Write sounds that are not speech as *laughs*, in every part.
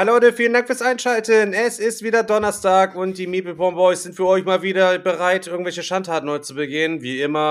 Hallo Leute, vielen Dank fürs Einschalten. Es ist wieder Donnerstag und die Meeple Porn Boys sind für euch mal wieder bereit, irgendwelche Schandtaten heute zu begehen. Wie immer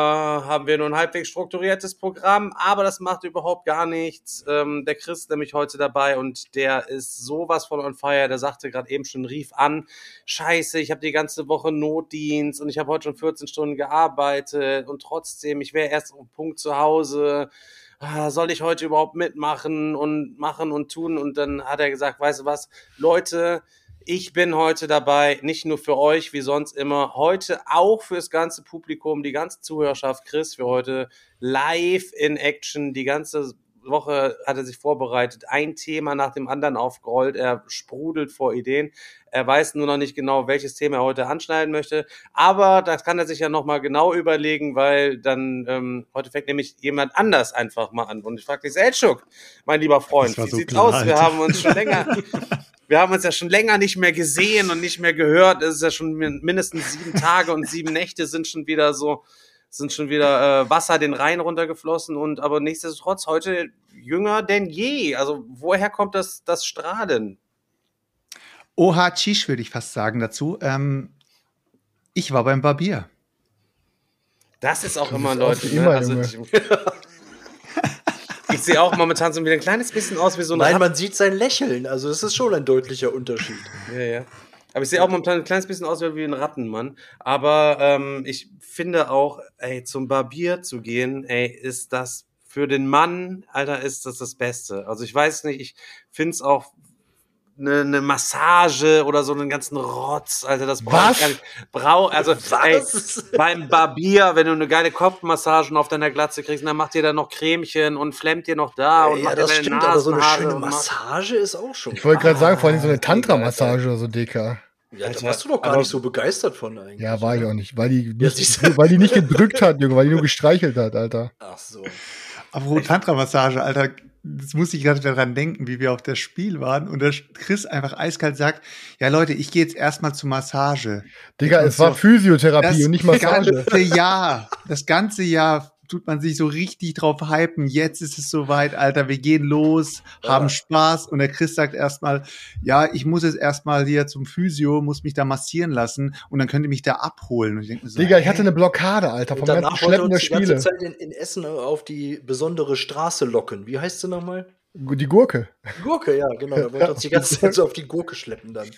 haben wir nur ein halbwegs strukturiertes Programm, aber das macht überhaupt gar nichts. Ähm, der Chris ist nämlich heute dabei und der ist sowas von on fire. Der sagte gerade eben schon, rief an, scheiße, ich habe die ganze Woche Notdienst und ich habe heute schon 14 Stunden gearbeitet und trotzdem, ich wäre erst um Punkt zu Hause ah, soll ich heute überhaupt mitmachen und machen und tun? Und dann hat er gesagt, weißt du was, Leute, ich bin heute dabei, nicht nur für euch, wie sonst immer, heute auch fürs ganze Publikum, die ganze Zuhörerschaft, Chris, für heute live in Action, die ganze Woche hat er sich vorbereitet, ein Thema nach dem anderen aufgerollt. Er sprudelt vor Ideen. Er weiß nur noch nicht genau, welches Thema er heute anschneiden möchte. Aber das kann er sich ja nochmal genau überlegen, weil dann ähm, heute fängt nämlich jemand anders einfach mal an. Und ich frage dich, Seltschuk, mein lieber Freund, wie so sieht's klar, aus? Alter. Wir haben uns schon länger. wir haben uns ja schon länger nicht mehr gesehen und nicht mehr gehört. Es ist ja schon mindestens sieben Tage und sieben Nächte sind schon wieder so sind schon wieder äh, Wasser den Rhein runtergeflossen und aber nichtsdestotrotz heute jünger denn je. Also woher kommt das, das Strahlen? Oha Chish würde ich fast sagen dazu. Ähm, ich war beim Barbier. Das ist auch das immer deutlich. Ne? Also, ich, *laughs* ich sehe auch momentan so wieder ein kleines bisschen aus wie so ein. Nein, Rapp man sieht sein Lächeln. Also es ist schon ein deutlicher Unterschied. Ja, ja. Aber ich sehe auch momentan ein kleines bisschen aus wie ein Rattenmann. Aber ähm, ich finde auch, ey, zum Barbier zu gehen, ey, ist das für den Mann, Alter, ist das das Beste. Also ich weiß nicht, ich finde es auch eine, eine Massage oder so einen ganzen Rotz, Alter, das braucht gar nicht. Brau, also ey, beim Barbier, wenn du eine geile Kopfmassage auf deiner Glatze kriegst, dann macht dir da noch Cremchen und flemmt dir noch da und ja, macht das dir stimmt, aber so eine schöne Massage ist auch schon. Ich wollte gerade sagen, vor allem so eine Tantra-Massage oder so, Dicker. Ja, da warst du doch gar nicht so begeistert von eigentlich. Ja, war ich auch nicht, weil die, nicht, weil die nicht gedrückt hat, Junge, weil die nur gestreichelt hat, Alter. Ach so. Aber Tantra-Massage, Alter, das muss ich gerade daran denken, wie wir auf das Spiel waren und der Chris einfach eiskalt sagt, ja Leute, ich gehe jetzt erstmal zur Massage. Digga, es war Physiotherapie und nicht Massage. Das ganze Jahr, das ganze Jahr tut man sich so richtig drauf hypen. Jetzt ist es soweit, Alter, wir gehen los, ja. haben Spaß. Und der Chris sagt erstmal, ja, ich muss jetzt erstmal hier zum Physio, muss mich da massieren lassen und dann könnt ihr mich da abholen. Und ich denk mir so, Digga, ich hatte eine Blockade, Alter, vom ganzen Schleppen der Spiele. Die ganze Zeit in, in Essen auf die besondere Straße locken. Wie heißt sie nochmal? Die Gurke. Gurke, ja, genau. Da wollte uns die ganze Zeit so auf die Gurke schleppen dann.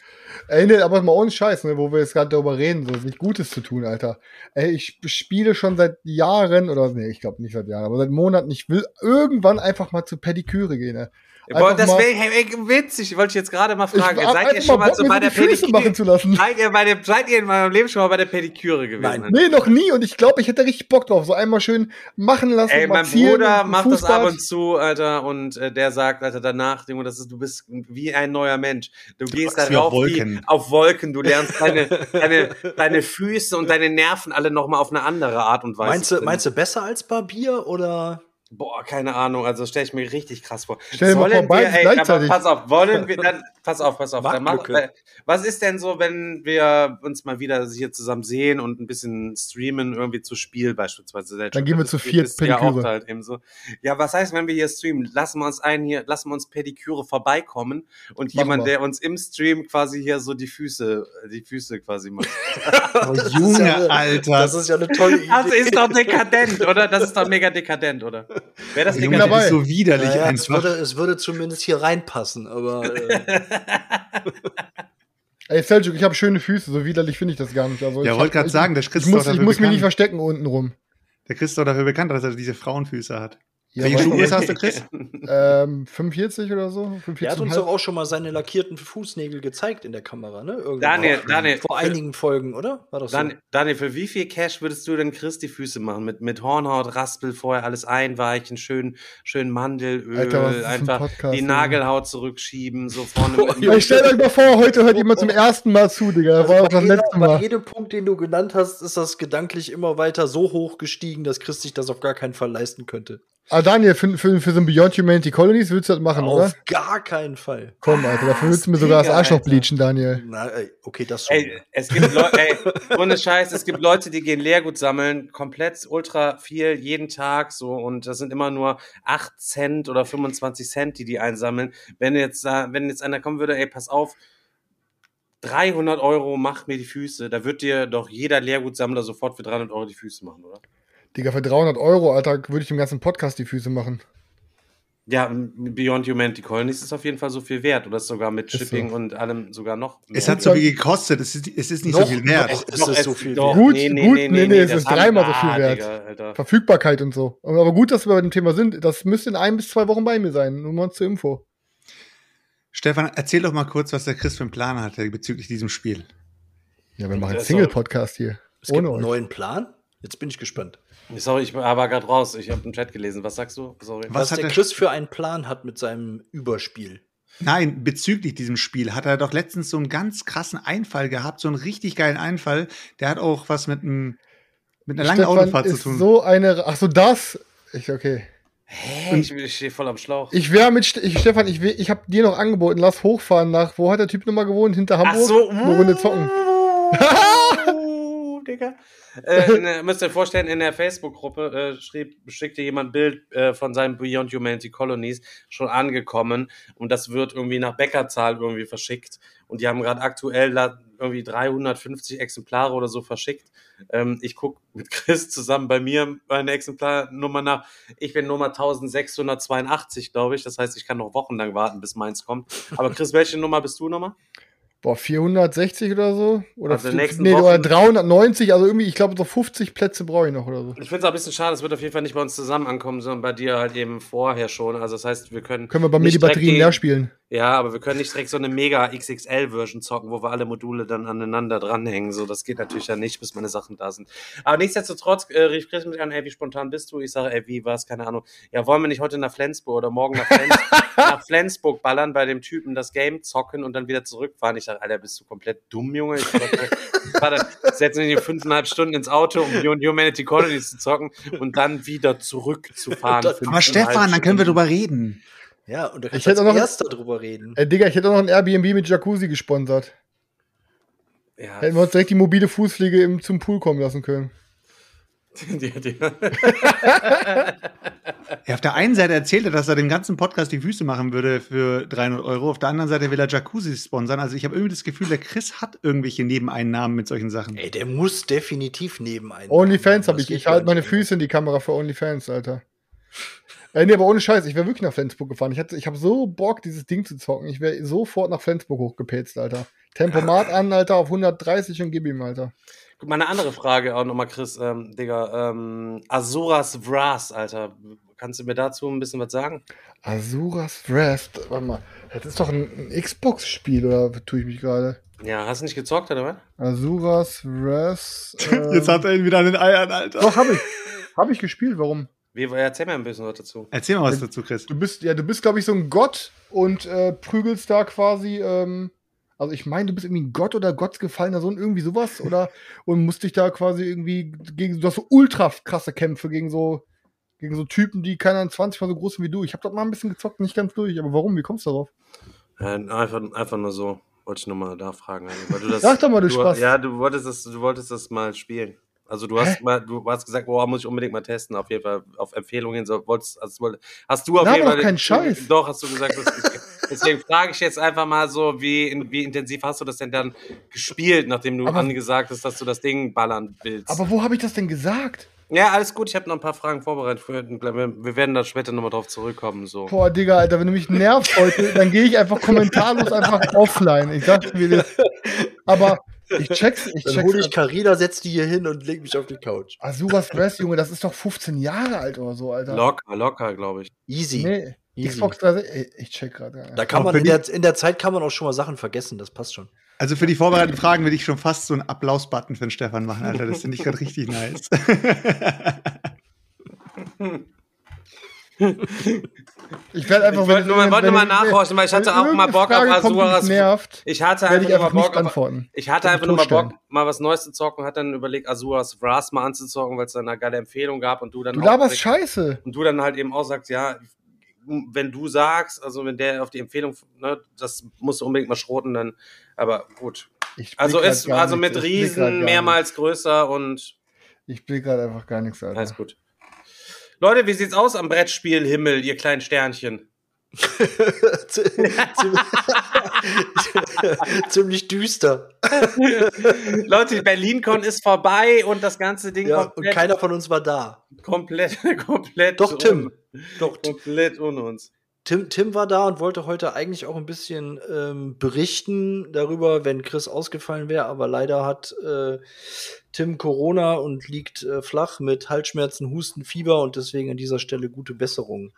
Ey, ne, aber mal ohne Scheiß, ne, wo wir jetzt gerade darüber reden, so nicht Gutes zu tun, Alter. Ey, ich spiele schon seit Jahren, oder nee, ich glaube nicht seit Jahren, aber seit Monaten, ich will irgendwann einfach mal zu Pediküre gehen, ne. Boah, das wäre hey, witzig, wollte ich jetzt gerade mal fragen. Ich, seid ihr schon mal, so bei der Pediküre? Seid ihr, bei der, seid ihr in meinem Leben schon mal bei der Pediküre gewesen? Nein. Nee, noch nie und ich glaube, ich hätte richtig Bock drauf. So einmal schön machen lassen. Ey, mein Bruder macht das ab und zu, Alter, und äh, der sagt, Alter, danach, Junge, das ist, du bist wie ein neuer Mensch. Du, du gehst da drauf auf Wolken. Wie, auf Wolken. Du lernst deine, *laughs* deine, deine Füße und deine Nerven alle nochmal auf eine andere Art und Weise. Meinst du, meinst du besser als Barbier oder? Boah, keine Ahnung, also stelle ich mir richtig krass vor. Stell dir mal vor, wir, ey, aber pass auf, wollen wir dann, *laughs* pass auf, pass auf. Dann mach, äh, was ist denn so, wenn wir uns mal wieder hier zusammen sehen und ein bisschen streamen, irgendwie zu Spiel beispielsweise? Dann gehen wir zu viert Pediküre. Ja, halt eben so. ja, was heißt, wenn wir hier streamen? Lassen wir uns einen hier, lassen wir uns Pediküre vorbeikommen und Machen jemand, wir. der uns im Stream quasi hier so die Füße, die Füße quasi macht. *laughs* oh, Junge, Alter. Das ist ja eine tolle Idee. Das ist doch dekadent, oder? Das ist doch mega dekadent, oder? Wäre das Ding dabei? so widerlich naja, Es würde, es würde zumindest hier reinpassen, aber. Äh. *laughs* Ey, Seljuk, ich habe schöne Füße, so widerlich finde ich das gar nicht. Also ja, wollte gerade sagen, der Chris Ich muss, ich muss mich nicht verstecken unten rum. Der Chris ist doch dafür bekannt, dass er diese Frauenfüße hat. Ja, Welche nicht. hast du, Chris? *laughs* ähm, 45 oder so? 45 Der hat uns doch auch schon mal seine lackierten Fußnägel gezeigt in der Kamera, ne? Irgendwann Daniel, vor, Daniel, vor für- einigen Folgen, oder? War das so? Dan Daniel, für wie viel Cash würdest du denn Chris die Füße machen? Mit, mit Hornhaut, Raspel, vorher alles einweichen, schön, schön Mandelöl, Alter, für ein einfach Podcast, die? Nagelhaut zurückschieben, so vorne Boah, mit Ja, ich stell euch mal vor, heute hört jemand zum ersten Mal zu, Digga. Das Also war auch bei, das jeder, letzte bei Mal. jedem Punkt, den du genannt hast, ist das gedanklich immer weiter so hoch gestiegen, dass Chris sich das auf gar keinen Fall leisten könnte. Ah, Daniel, für, für, für so ein Beyond Humanity Colonies willst du das machen, oder? Auf gar keinen Fall. Komm, Alter, dafür willst du mir sogar das Arschloch Alter. bleachen, Daniel. Na, ey, okay, das schon. Ey, es gibt Leute, ey, ohne Scheiß, es gibt Leute, die gehen Leergut sammeln, komplett ultra viel, jeden Tag so und das sind immer nur 8 Cent oder 25 Cent, die die einsammeln. Wenn jetzt, da- wenn jetzt einer kommen würde, ey, pass auf, 300 Euro macht mir die Füße, da wird dir doch jeder Leergutsammler sofort für 300 Euro die Füße machen, oder? Digga, für 300 Euro, Alter, würde ich dem ganzen Podcast die Füße machen. Ja, Beyond Humanity Colonies ist auf jeden Fall so viel wert oder ist sogar mit Shipping so. und allem sogar noch. Es mehr. hat so viel gekostet, es ist, es ist nicht so Noch- viel wert. noch- ist es so viel doch, Gut, gut, nee, nee, es das ist dreimal so viel wert. Digga. Verfügbarkeit und so. Aber gut, dass wir bei dem Thema sind. Das müsste in ein bis zwei Wochen bei mir sein. Nur mal zur Info. Stefan, erzähl doch mal kurz, was der Chris für einen Plan hatte bezüglich diesem Spiel. Ja, wir machen Das ist Single-Podcast hier. es gibt Ohne einen euch. neuen Plan. Jetzt bin ich gespannt. Sorry, ich war gerade raus. Ich habe im Chat gelesen. Was sagst du? Sorry. Was Was, hat der der- Chris für einen Plan hat mit seinem Überspiel. Nein, bezüglich diesem Spiel hat er doch letztens so einen ganz krassen Einfall gehabt, so einen richtig geilen Einfall. Der hat auch was mit, einem, mit einer langen Stefan Autofahrt zu ist tun. so eine. Ach so, das. Ich, okay. Hä? Ich, ich stehe voll am Schlauch. Ich wäre mit. Ich, Stefan, ich, will- ich habe dir noch angeboten, lass hochfahren nach. Wo hat der Typ nochmal gewohnt? Hinter Hamburg? Ach so. Eine Runde zocken. Uh, *laughs* Digga. Äh, *laughs* müsst ihr vorstellen, in der Facebook-Gruppe äh, schrieb, schickte jemand ein Bild äh, von seinen Beyond Humanity Colonies schon angekommen und das wird irgendwie nach Bäckerzahl irgendwie verschickt und die haben gerade aktuell da irgendwie 350 Exemplare oder so verschickt. Ähm, ich gucke mit Chris zusammen bei mir meine Exemplarnummer nach. Ich bin Nummer 1682, glaube ich. Das heißt, ich kann noch wochenlang warten, bis meins kommt. Aber Chris, welche Nummer bist du nochmal? Boah, 460 oder so? Oder, Also nee, oder 390, also irgendwie, ich glaube, so 50 Plätze brauche ich noch oder so. Ich finde es auch ein bisschen schade, es wird auf jeden Fall nicht bei uns zusammen ankommen, sondern bei dir halt eben vorher schon. Also das heißt, wir können. Können wir bei mir die Batterien leer spielen. Ja, aber wir können nicht direkt so eine mega XXL-Version zocken, wo wir alle Module dann aneinander dranhängen. So, das geht natürlich dann nicht, bis meine Sachen da sind. Aber nichtsdestotrotz äh, rief Chris mich an, ey, wie spontan bist du? Ich sage, ey, wie war's? Keine Ahnung. Ja, wollen wir nicht heute nach Flensburg oder morgen nach, Flens *laughs* nach Flensburg ballern, bei dem Typen das Game zocken und dann wieder zurückfahren? Ich sage, Alter, bist du komplett dumm, Junge? Ich warte, *laughs* setze mich hier fünfeinhalb Stunden ins Auto, um Humanity Colonies zu zocken und dann wieder zurückzufahren. Aber Stefan, dann können wir Stunden. drüber reden. Ja, und da Ich kannst hätte du als erster drüber reden. Ey, Digga, ich hätte auch noch ein Airbnb mit Jacuzzi gesponsert. Ja, Hätten wir uns direkt die mobile Fußpflege im, zum Pool kommen lassen können. *laughs* *laughs* Ja, auf der einen Seite erzählt er, dass er dem ganzen Podcast die Füße machen würde für 300 Euro. Auf der anderen Seite will er Jacuzzi sponsern. Also ich habe irgendwie das Gefühl, der Chris hat irgendwelche Nebeneinnahmen mit solchen Sachen. Ey, der muss definitiv neben einen. OnlyFans habe ich. Ich halte meine. Füße in die Kamera für OnlyFans, Alter. Ey, nee, aber ohne Scheiß, ich wäre wirklich nach Flensburg gefahren. Ich, hatte- ich habe so Bock, dieses Ding zu zocken. Ich wäre sofort nach Flensburg hochgepetzt, Alter. Tempomat an, Alter, auf 130 und gib ihm, Alter. Guck mal, eine andere Frage auch nochmal, Chris, ähm, Digga. Ähm, Azuras Vras, Alter. Kannst du mir dazu ein bisschen was sagen? Azuras Wrath. Warte mal, das ist doch ein, ein Xbox-Spiel, oder tue ich mich gerade? Ja, hast du nicht gezockt, oder was? Azuras Wrath. Ähm, *laughs* Jetzt hat er ihn wieder an den Eiern, Alter. Doch, habe ich. Habe ich gespielt, warum? Wie, erzähl mir ein bisschen was dazu. Erzähl mal was dazu, Chris. Du bist, ja, du bist, glaube ich, so ein Gott und äh, prügelst da quasi, ähm, also ich meine, du bist irgendwie ein Gott oder Gottsgefallener Sohn, irgendwie sowas, oder? *laughs* Und musst dich da quasi irgendwie gegen, du hast so ultra krasse Kämpfe gegen so, gegen so Typen, die keine Ahnung, 20 mal so groß sind wie du. Ich habe dort mal ein bisschen gezockt, nicht ganz durch, aber warum? Wie kommst du darauf? Äh, einfach, einfach nur so. Wollte ich nur mal da fragen. Also, weil du *laughs* das, Sag doch mal, du Spaß. Ja, du wolltest das, du wolltest das mal spielen. Also du hast mal, du hast gesagt, boah, muss ich unbedingt mal testen. Auf jeden Fall auf Empfehlungen. So, wolltest, also, hast du auf Na, jeden Fall. doch kein Scheiß. Doch, hast du gesagt. Deswegen frage ich jetzt einfach mal so, wie, wie intensiv hast du das denn dann gespielt, nachdem du Aber- angesagt hast, dass du das Ding ballern willst? Aber wo habe ich das denn gesagt? ja, alles gut. Ich habe noch ein paar Fragen vorbereitet. Wir werden da später nochmal drauf zurückkommen. So. Boah, Digga, Alter, wenn du mich nervst heute, dann gehe ich einfach kommentarlos einfach offline. Ich sag's mir das. Aber Ich check's, ich Dann check's. hole ich Carina, setz die hier hin und leg mich auf die Couch. Asuras Dress, Junge, das ist doch 15 Jahre alt oder so, Alter. Locker, locker, glaube ich. Easy. Nee, Easy. Xbox 360, ey, ich check gerade. Da kann man in der, in der Zeit kann man auch schon mal Sachen vergessen, das passt schon. Also für die vorbereiteten Fragen würde ich schon fast so einen Applaus-Button für den Stefan machen, Alter. Das finde ich gerade richtig nice. *laughs* *laughs* Ich werde einfach, Ich wollte nur mal- wollte mal nachhorchen, weil ich hatte auch mal Bock auf Asuras- nervt, Ich hatte einfach ich nur mal einfach Bock antworten. Ich hatte einfach nur mal Bock, mal was Neues zu zocken, hat dann überlegt, Azuras Wrath mal anzuzocken, weil es da eine geile Empfehlung gab und du dann Du auch laberst Scheiße. und du dann halt eben auch sagst, ja, wenn du sagst, also wenn der auf die Empfehlung, ne, das musst du unbedingt mal schroten, dann, aber gut. Also ist, also mit Riesen mehrmals größer und. Ich blick gerade einfach gar nichts, Alter. alles gut. Leute, wie sieht's aus am Brettspiel Himmel, ihr kleinen Sternchen? *laughs* *laughs* Ziemlich düster. Leute, die BerlinCon ist vorbei und das ganze Ding Ja, und komplett, keiner von uns war da. komplett, *laughs* komplett, Doch, Tim. un- Doch, Tim, komplett ohne uns. Tim, Tim war da und wollte heute eigentlich auch ein bisschen ähm, berichten darüber, wenn Chris ausgefallen wäre, aber leider hat äh, Tim Corona und liegt äh, flach mit Halsschmerzen, Husten, Fieber und deswegen an dieser Stelle gute Besserung.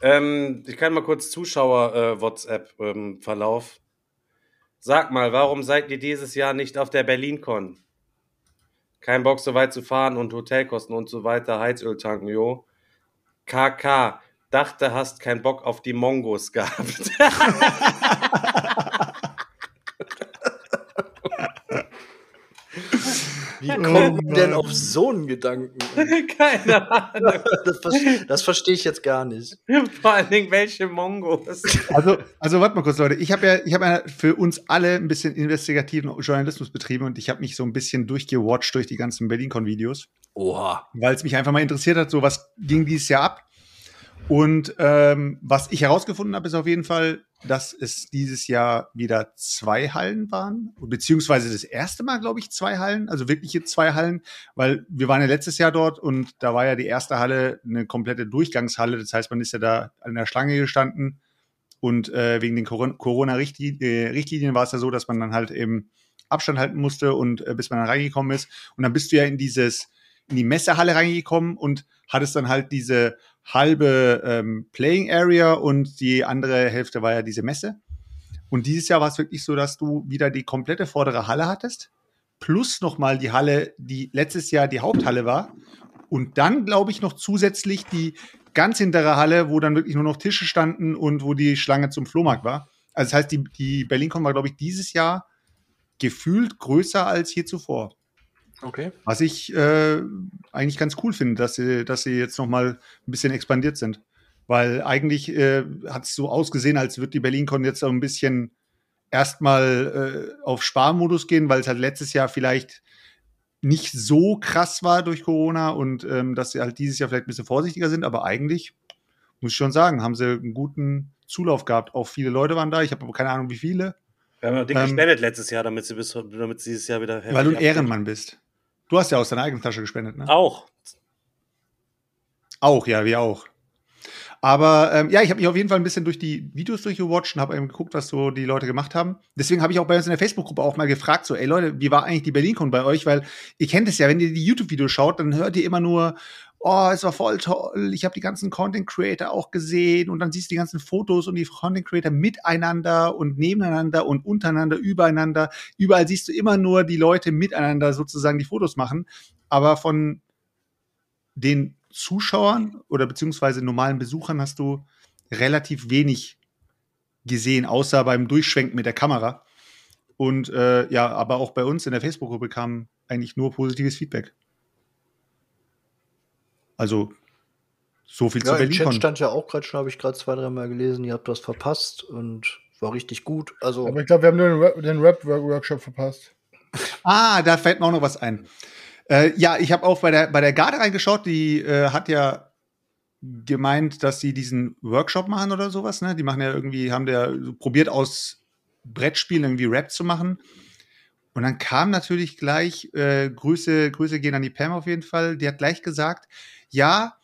Ähm, ich kann mal kurz Zuschauer-WhatsApp-Verlauf. Sag mal, warum seid ihr dieses Jahr nicht auf der BerlinCon? Kein Bock, so weit zu fahren und Hotelkosten und so weiter, Heizöl tanken, jo. KK, dachte, hast keinen Bock auf die Mongos gehabt. *laughs* Wie Oh kommt man denn auf so einen Gedanken? *laughs* Keine Ahnung. *laughs* Das, das verstehe ich jetzt gar nicht. Vor allen Dingen, welche Mongos? Also, also warte mal kurz, Leute. Ich habe ja, ich habe ja für uns alle ein bisschen investigativen Journalismus betrieben und ich habe mich so ein bisschen durchgewatcht durch die ganzen BerlinCon-Videos, Oha. weil es mich einfach mal interessiert hat, so was ging dieses Jahr ab. Und ähm, was ich herausgefunden habe, ist auf jeden Fall, dass es dieses Jahr wieder zwei Hallen waren, beziehungsweise das erste Mal, glaube ich, zwei Hallen, also wirkliche zwei Hallen, weil wir waren ja letztes Jahr dort und da war ja die erste Halle eine komplette Durchgangshalle. Das heißt, man ist ja da an der Schlange gestanden und äh, wegen den Coron- Corona-Richtlinien Richtlinien war es ja so, dass man dann halt eben Abstand halten musste und äh, bis man dann reingekommen ist. Und dann bist du ja in dieses, in die Messehalle reingekommen und hattest dann halt diese halbe ähm, Playing Area und die andere Hälfte war ja diese Messe. Und dieses Jahr war es wirklich so, dass du wieder die komplette vordere Halle hattest, plus nochmal die Halle, die letztes Jahr die Haupthalle war. Und dann, glaube ich, noch zusätzlich die ganz hintere Halle, wo dann wirklich nur noch Tische standen und wo die Schlange zum Flohmarkt war. Also das heißt, die, die BerlinCon war, glaube ich, dieses Jahr gefühlt größer als je zuvor. Okay. Was ich äh, eigentlich ganz cool finde, dass sie, dass sie jetzt noch mal ein bisschen expandiert sind. Weil eigentlich äh, hat es so ausgesehen, als würde die BerlinCon jetzt so ein bisschen erstmal äh, auf Sparmodus gehen, weil es halt letztes Jahr vielleicht nicht so krass war durch Corona und ähm, dass sie halt dieses Jahr vielleicht ein bisschen vorsichtiger sind. Aber eigentlich, muss ich schon sagen, haben sie einen guten Zulauf gehabt. Auch viele Leute waren da. Ich habe aber keine Ahnung, wie viele. Wir haben ja dick Ähm, gespendet letztes Jahr, damit sie, bis, damit sie dieses Jahr wieder Weil du ein. Ehrenmann bist. Du hast ja aus deiner eigenen Tasche gespendet, ne? Auch. Auch, ja, wir auch. Aber ähm, ja, ich habe mich auf jeden Fall ein bisschen durch die Videos durchgewatcht und habe eben geguckt, was so die Leute gemacht haben. Deswegen habe ich auch bei uns in der Facebook-Gruppe auch mal gefragt, so, ey Leute, wie war eigentlich die BerlinCon bei euch? Weil ihr kennt es ja, wenn ihr die YouTube-Videos schaut, dann hört ihr immer nur, oh, es war voll toll, ich habe die ganzen Content-Creator auch gesehen und dann siehst du die ganzen Fotos und die Content-Creator miteinander und nebeneinander und untereinander, übereinander. Überall siehst du immer nur die Leute miteinander sozusagen die Fotos machen. Aber von den Zuschauern oder beziehungsweise normalen Besuchern hast du relativ wenig gesehen, außer beim Durchschwenken mit der Kamera. Und äh, ja, aber auch bei uns in der Facebook-Gruppe kam eigentlich nur positives Feedback. Also so viel Ja, zu im Chat stand ja auch gerade schon, habe ich gerade zwei, dreimal gelesen, ihr habt das verpasst und war richtig gut. Also, Aber ich glaube, wir haben nur den Rap- den Rap-Workshop verpasst. Ah, da fällt mir auch noch was ein. Äh, ja, ich habe auch bei der, bei der Garde reingeschaut, die äh, hat ja gemeint, dass sie diesen Workshop machen oder sowas, ne? Die machen ja irgendwie, haben der so probiert aus Brettspielen irgendwie Rap zu machen. Und dann kam natürlich gleich, äh, Grüße, Grüße gehen an die Pam auf jeden Fall, die hat gleich gesagt, ja,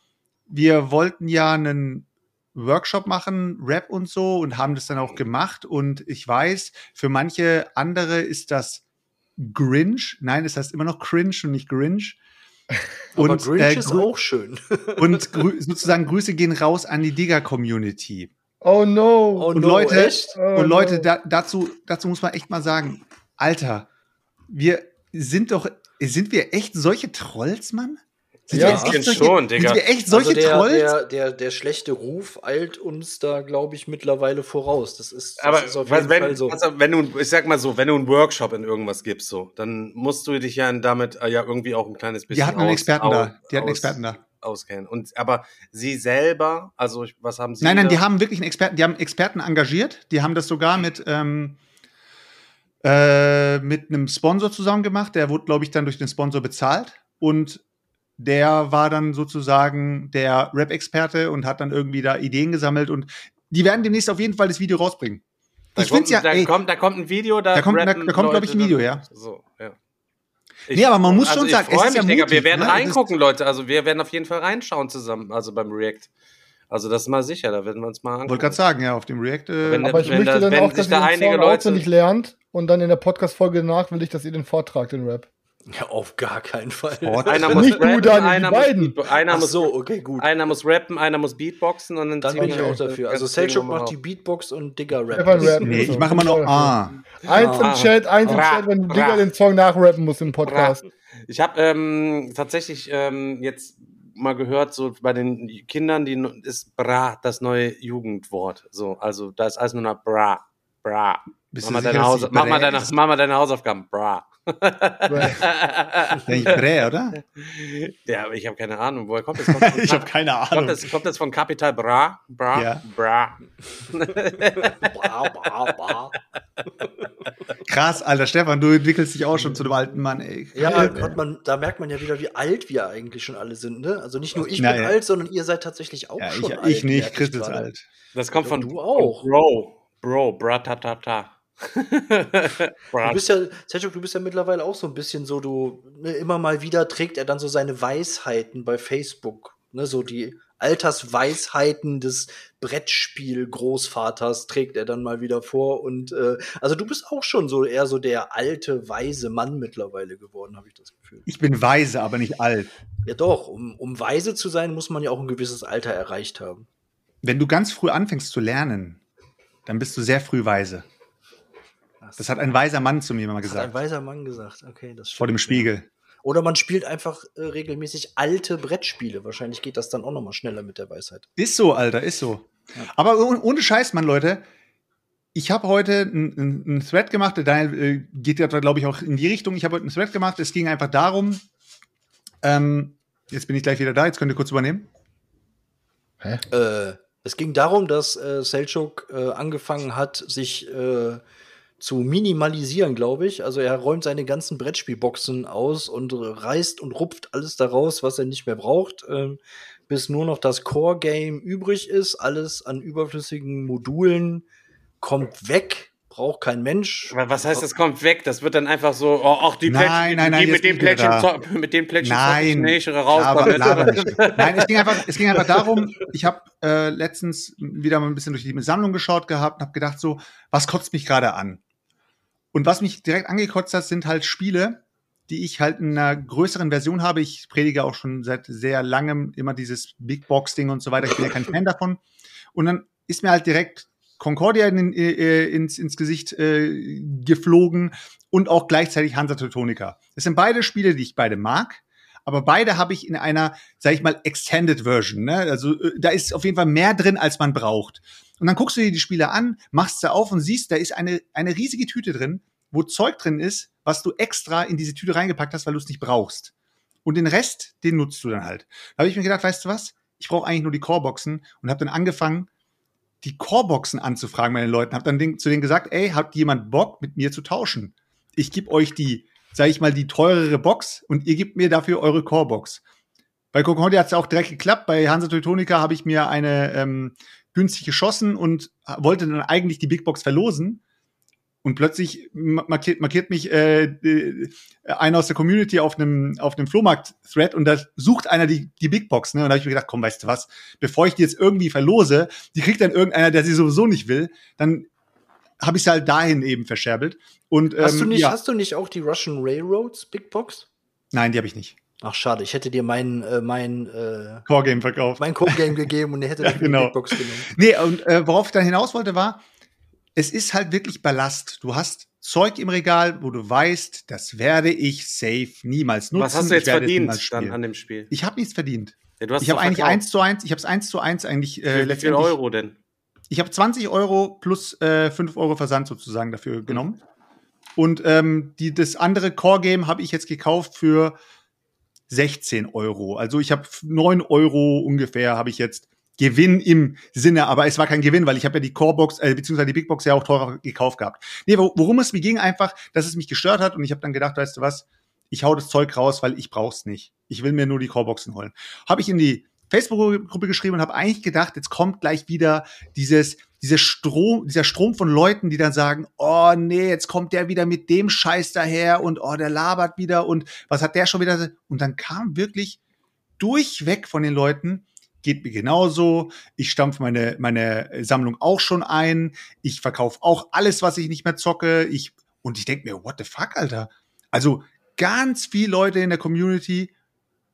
wir wollten ja einen Workshop machen, Rap und so, und haben das dann auch gemacht. Und ich weiß, für manche andere ist das Grinch. Nein, es heißt immer noch Cringe und nicht Grinch. *laughs* Aber Und, Grinch äh, ist auch schön. *laughs* Und grü sozusagen Grüße gehen raus an die Digger-Community. Oh no. Oh Und no, Leute, echt? Oh und Leute, no. da, dazu, dazu muss man echt mal sagen, Alter, wir sind doch, sind wir echt solche Trolls, Mann? Sind Ja, wir bisschen echt solche, schon, Digga. Sind wir echt solche also der, Trolls? Der, der, der schlechte Ruf eilt uns da, glaube ich, mittlerweile voraus. Das ist, das Aber ist auf jeden wenn, Fall so. also, wenn du, ich sag mal so, wenn du einen Workshop in irgendwas gibst, so, dann musst du dich ja damit äh, ja irgendwie auch ein kleines bisschen die hatten einen Experten aus- da. Die hatten einen aus- Experten da. auskennen. Und aber sie selber, also was haben sie? Nein, nein, da? die haben wirklich einen Experten, die haben Experten engagiert, die haben das sogar mit, ähm, äh, mit einem Sponsor zusammen gemacht. Der wurde, glaube ich, dann durch den Sponsor bezahlt. Und der war dann sozusagen der Rap-Experte und hat dann irgendwie da Ideen gesammelt. Und die werden demnächst auf jeden Fall das Video rausbringen. Da ich finde kommt, ja, da, ey, kommt, da kommt ein Video, da, Da kommt- da- da kommt, glaub ich, ein Video, ja. So, ja. Nee, aber man muss schon ich sagen, es freu ist ja mich, Digga, wir mutig, werden ne? Reingucken, Leute. Also wir werden auf jeden Fall reinschauen zusammen, also beim React. Also das ist mal sicher, da werden wir uns mal angucken. wollte gerade sagen, ja, auf dem React. Äh, Wenn- Aber ich wenn möchte da- dann wenn auch, sich dass da ihr den einige Leute- auswendig lernt und dann in der Podcast-Folge nach will ich, dass ihr den vortragt, den Rap. Ja, auf gar keinen Fall. Sport. einer Nicht muss du, rappen, die einer muss, beiden. Beat- einer muss so, okay, gut. Einer muss rappen, einer muss Beatboxen und dann, Dann ziehen bin ich auch dafür. Also Selchuk macht die. Beatbox und Digger Rap. Stefan Das- rappen. nee, ich mache immer noch Ah. Eins Ah. im Chat, eins im. Chat, wenn. Digga den Song nachrappen musst im Podcast. Ich habe ähm, tatsächlich ähm, jetzt mal gehört, so bei den Kindern, die ist bra das neue Jugendwort. So, also da ist alles nur noch bra, bra. Bist Mach mal, deine Haus mach, mal deine, mach mal deine Hausaufgaben, bra. *laughs* Ja, nicht Brä, oder? ja, aber ich habe keine Ahnung, woher kommt das? Kommt *laughs* ich habe keine kommt Ahnung. das, kommt das von Capital Bra? Bra? Ja. Bra. Bah, bah, bah. Krass, alter Stefan, du entwickelst dich auch schon zu einem alten Mann, ey. Ja, hat man, da merkt man ja wieder, wie alt wir eigentlich schon alle sind. Ne? Also nicht nur ich Na, bin ja. alt, sondern ihr seid tatsächlich auch ja, schon ich, alt. ich nicht, Chris ist alt. Das kommt von, Du auch. von Bro. Bro, bra ta ta ta. *laughs* Du bist ja, Selchuk, du bist ja mittlerweile auch so ein bisschen so, du, ne, immer mal wieder trägt er dann so seine Weisheiten bei Facebook. Ne, so die Altersweisheiten des Brettspiel-Großvaters trägt er dann mal wieder vor. Und äh, also du bist auch schon so eher so der alte, weise Mann mittlerweile geworden, habe ich das Gefühl. Ich bin weise, aber nicht alt. Ja doch, um, um weise zu sein, muss man ja auch ein gewisses Alter erreicht haben. Wenn du ganz früh anfängst zu lernen, dann bist du sehr früh weise. Das hat ein weiser Mann zu mir mal Das hat ein gesagt. weiser Mann gesagt. Okay, das Vor dem stimmt, ja. Spiegel. Oder man spielt einfach äh, regelmäßig alte Brettspiele. Wahrscheinlich geht das dann auch noch mal schneller mit der Weisheit. Ist so, Alter, ist so. Aber oh- ohne Scheiß, Mann, Leute. Ich habe heute einen Thread gemacht, der Daniel äh, geht ja, glaube ich, auch in die Richtung. Ich habe heute einen Thread gemacht. Es ging einfach darum, ähm, jetzt bin ich gleich wieder da, jetzt könnt ihr kurz übernehmen. Äh, es ging darum, dass äh, Selchuk äh, angefangen hat, sich äh, zu minimalisieren, glaube ich. Also er räumt seine ganzen Brettspielboxen aus und reißt und rupft alles daraus, was er nicht mehr braucht, ähm, bis nur noch das Core-Game übrig ist. Alles an überflüssigen Modulen kommt weg, braucht kein Mensch. Aber Was heißt, das kommt weg? Das wird dann einfach so, oh, ach, die Nein, Plättchen, nein, nein, die jetzt *laughs* mit dem Plättchen, mit dem Plättchen Nein, nicht raus. laber, laber nicht. *laughs* Nein, es ging einfach, es ging einfach darum, ich habe äh, letztens wieder mal ein bisschen durch die Sammlung geschaut gehabt und habe gedacht so, was kotzt mich gerade an? Und was mich direkt angekotzt hat, sind halt Spiele, die ich halt in einer größeren Version habe. Ich predige auch schon seit sehr langem immer dieses Big Box Ding und so weiter. Ich bin ja kein Fan davon. Und dann ist mir halt direkt Concordia in, äh, ins, ins Gesicht äh, geflogen und auch gleichzeitig Hansa Teutonica. Das sind beide Spiele, die ich beide mag. Aber beide habe ich in einer, sag ich mal, Extended Version. Ne? Also äh, da ist auf jeden Fall mehr drin, als man braucht. Und dann guckst du dir die Spiele an, machst sie auf und siehst, da ist eine, eine riesige Tüte drin, wo Zeug drin ist, was du extra in diese Tüte reingepackt hast, weil du es nicht brauchst. Und den Rest, den nutzt du dann halt. Da habe ich mir gedacht, weißt du was? Ich brauche eigentlich nur die Core-Boxen und habe dann angefangen, die Core-Boxen anzufragen bei den Leuten. Habe dann den, zu denen gesagt, ey, habt jemand Bock, mit mir zu tauschen? Ich gebe euch die, sage ich mal, die teurere Box und ihr gebt mir dafür eure Core-Box. Bei Concordia hat es auch direkt geklappt. Bei Hansa Teutonica habe ich mir eine ähm, günstig geschossen und wollte dann eigentlich die Big Box verlosen. Und plötzlich ma- markiert, markiert mich äh, einer aus der Community auf einem auf einem Flohmarkt-Thread und da sucht einer die, die Big Box. Ne? Und da habe ich mir gedacht, komm, weißt du was, bevor ich die jetzt irgendwie verlose, die kriegt dann irgendeiner, der sie sowieso nicht will, dann habe ich es halt dahin eben verscherbelt. Und, Hast, du ähm, nicht, ja. hast du nicht auch die Russian Railroads Big Box? Nein, die habe ich nicht. Ach, schade. Ich hätte dir mein, äh, mein, äh, Core Game verkauft. mein Code-Game gegeben und er hätte *laughs* Ja, genau. die Big Box genommen. Nee, und äh, worauf ich dann hinaus wollte, war, es ist halt wirklich Ballast. Du hast Zeug im Regal, wo du weißt, das werde ich safe niemals nutzen. Was hast du jetzt verdient dann an dem Spiel? Ich habe nichts verdient. Ja, Ich habe eigentlich eins zu eins, ich habe es eins zu eins eigentlich äh, Wie viel letztendlich. Euro denn? Ich habe 20 Euro plus äh, 5 Euro Versand sozusagen dafür genommen. Und ähm, die, das andere Core-Game habe ich jetzt gekauft für 16 Euro. Also ich habe 9 Euro ungefähr habe ich jetzt Gewinn im Sinne, aber es war kein Gewinn, weil ich habe ja die Core-Box, äh, beziehungsweise die Big Box ja auch teurer gekauft gehabt. Nee, wo- worum es mir ging einfach, dass es mich gestört hat und ich habe dann gedacht, weißt du was, ich hau das Zeug raus, weil ich brauch's nicht. Ich will mir nur die Core-Boxen holen. Habe ich in die Facebook-Gruppe geschrieben und habe eigentlich gedacht, jetzt kommt gleich wieder dieses, dieser Strom, dieser Strom von Leuten, die dann sagen, oh nee, jetzt kommt der wieder mit dem Scheiß daher und oh, der labert wieder und was hat der schon wieder? Und dann kam wirklich durchweg von den Leuten, geht mir genauso, ich stampfe meine, meine Sammlung auch schon ein, ich verkaufe auch alles, was ich nicht mehr zocke, ich, und ich denke mir, what the fuck, Alter? Also ganz viele Leute in der Community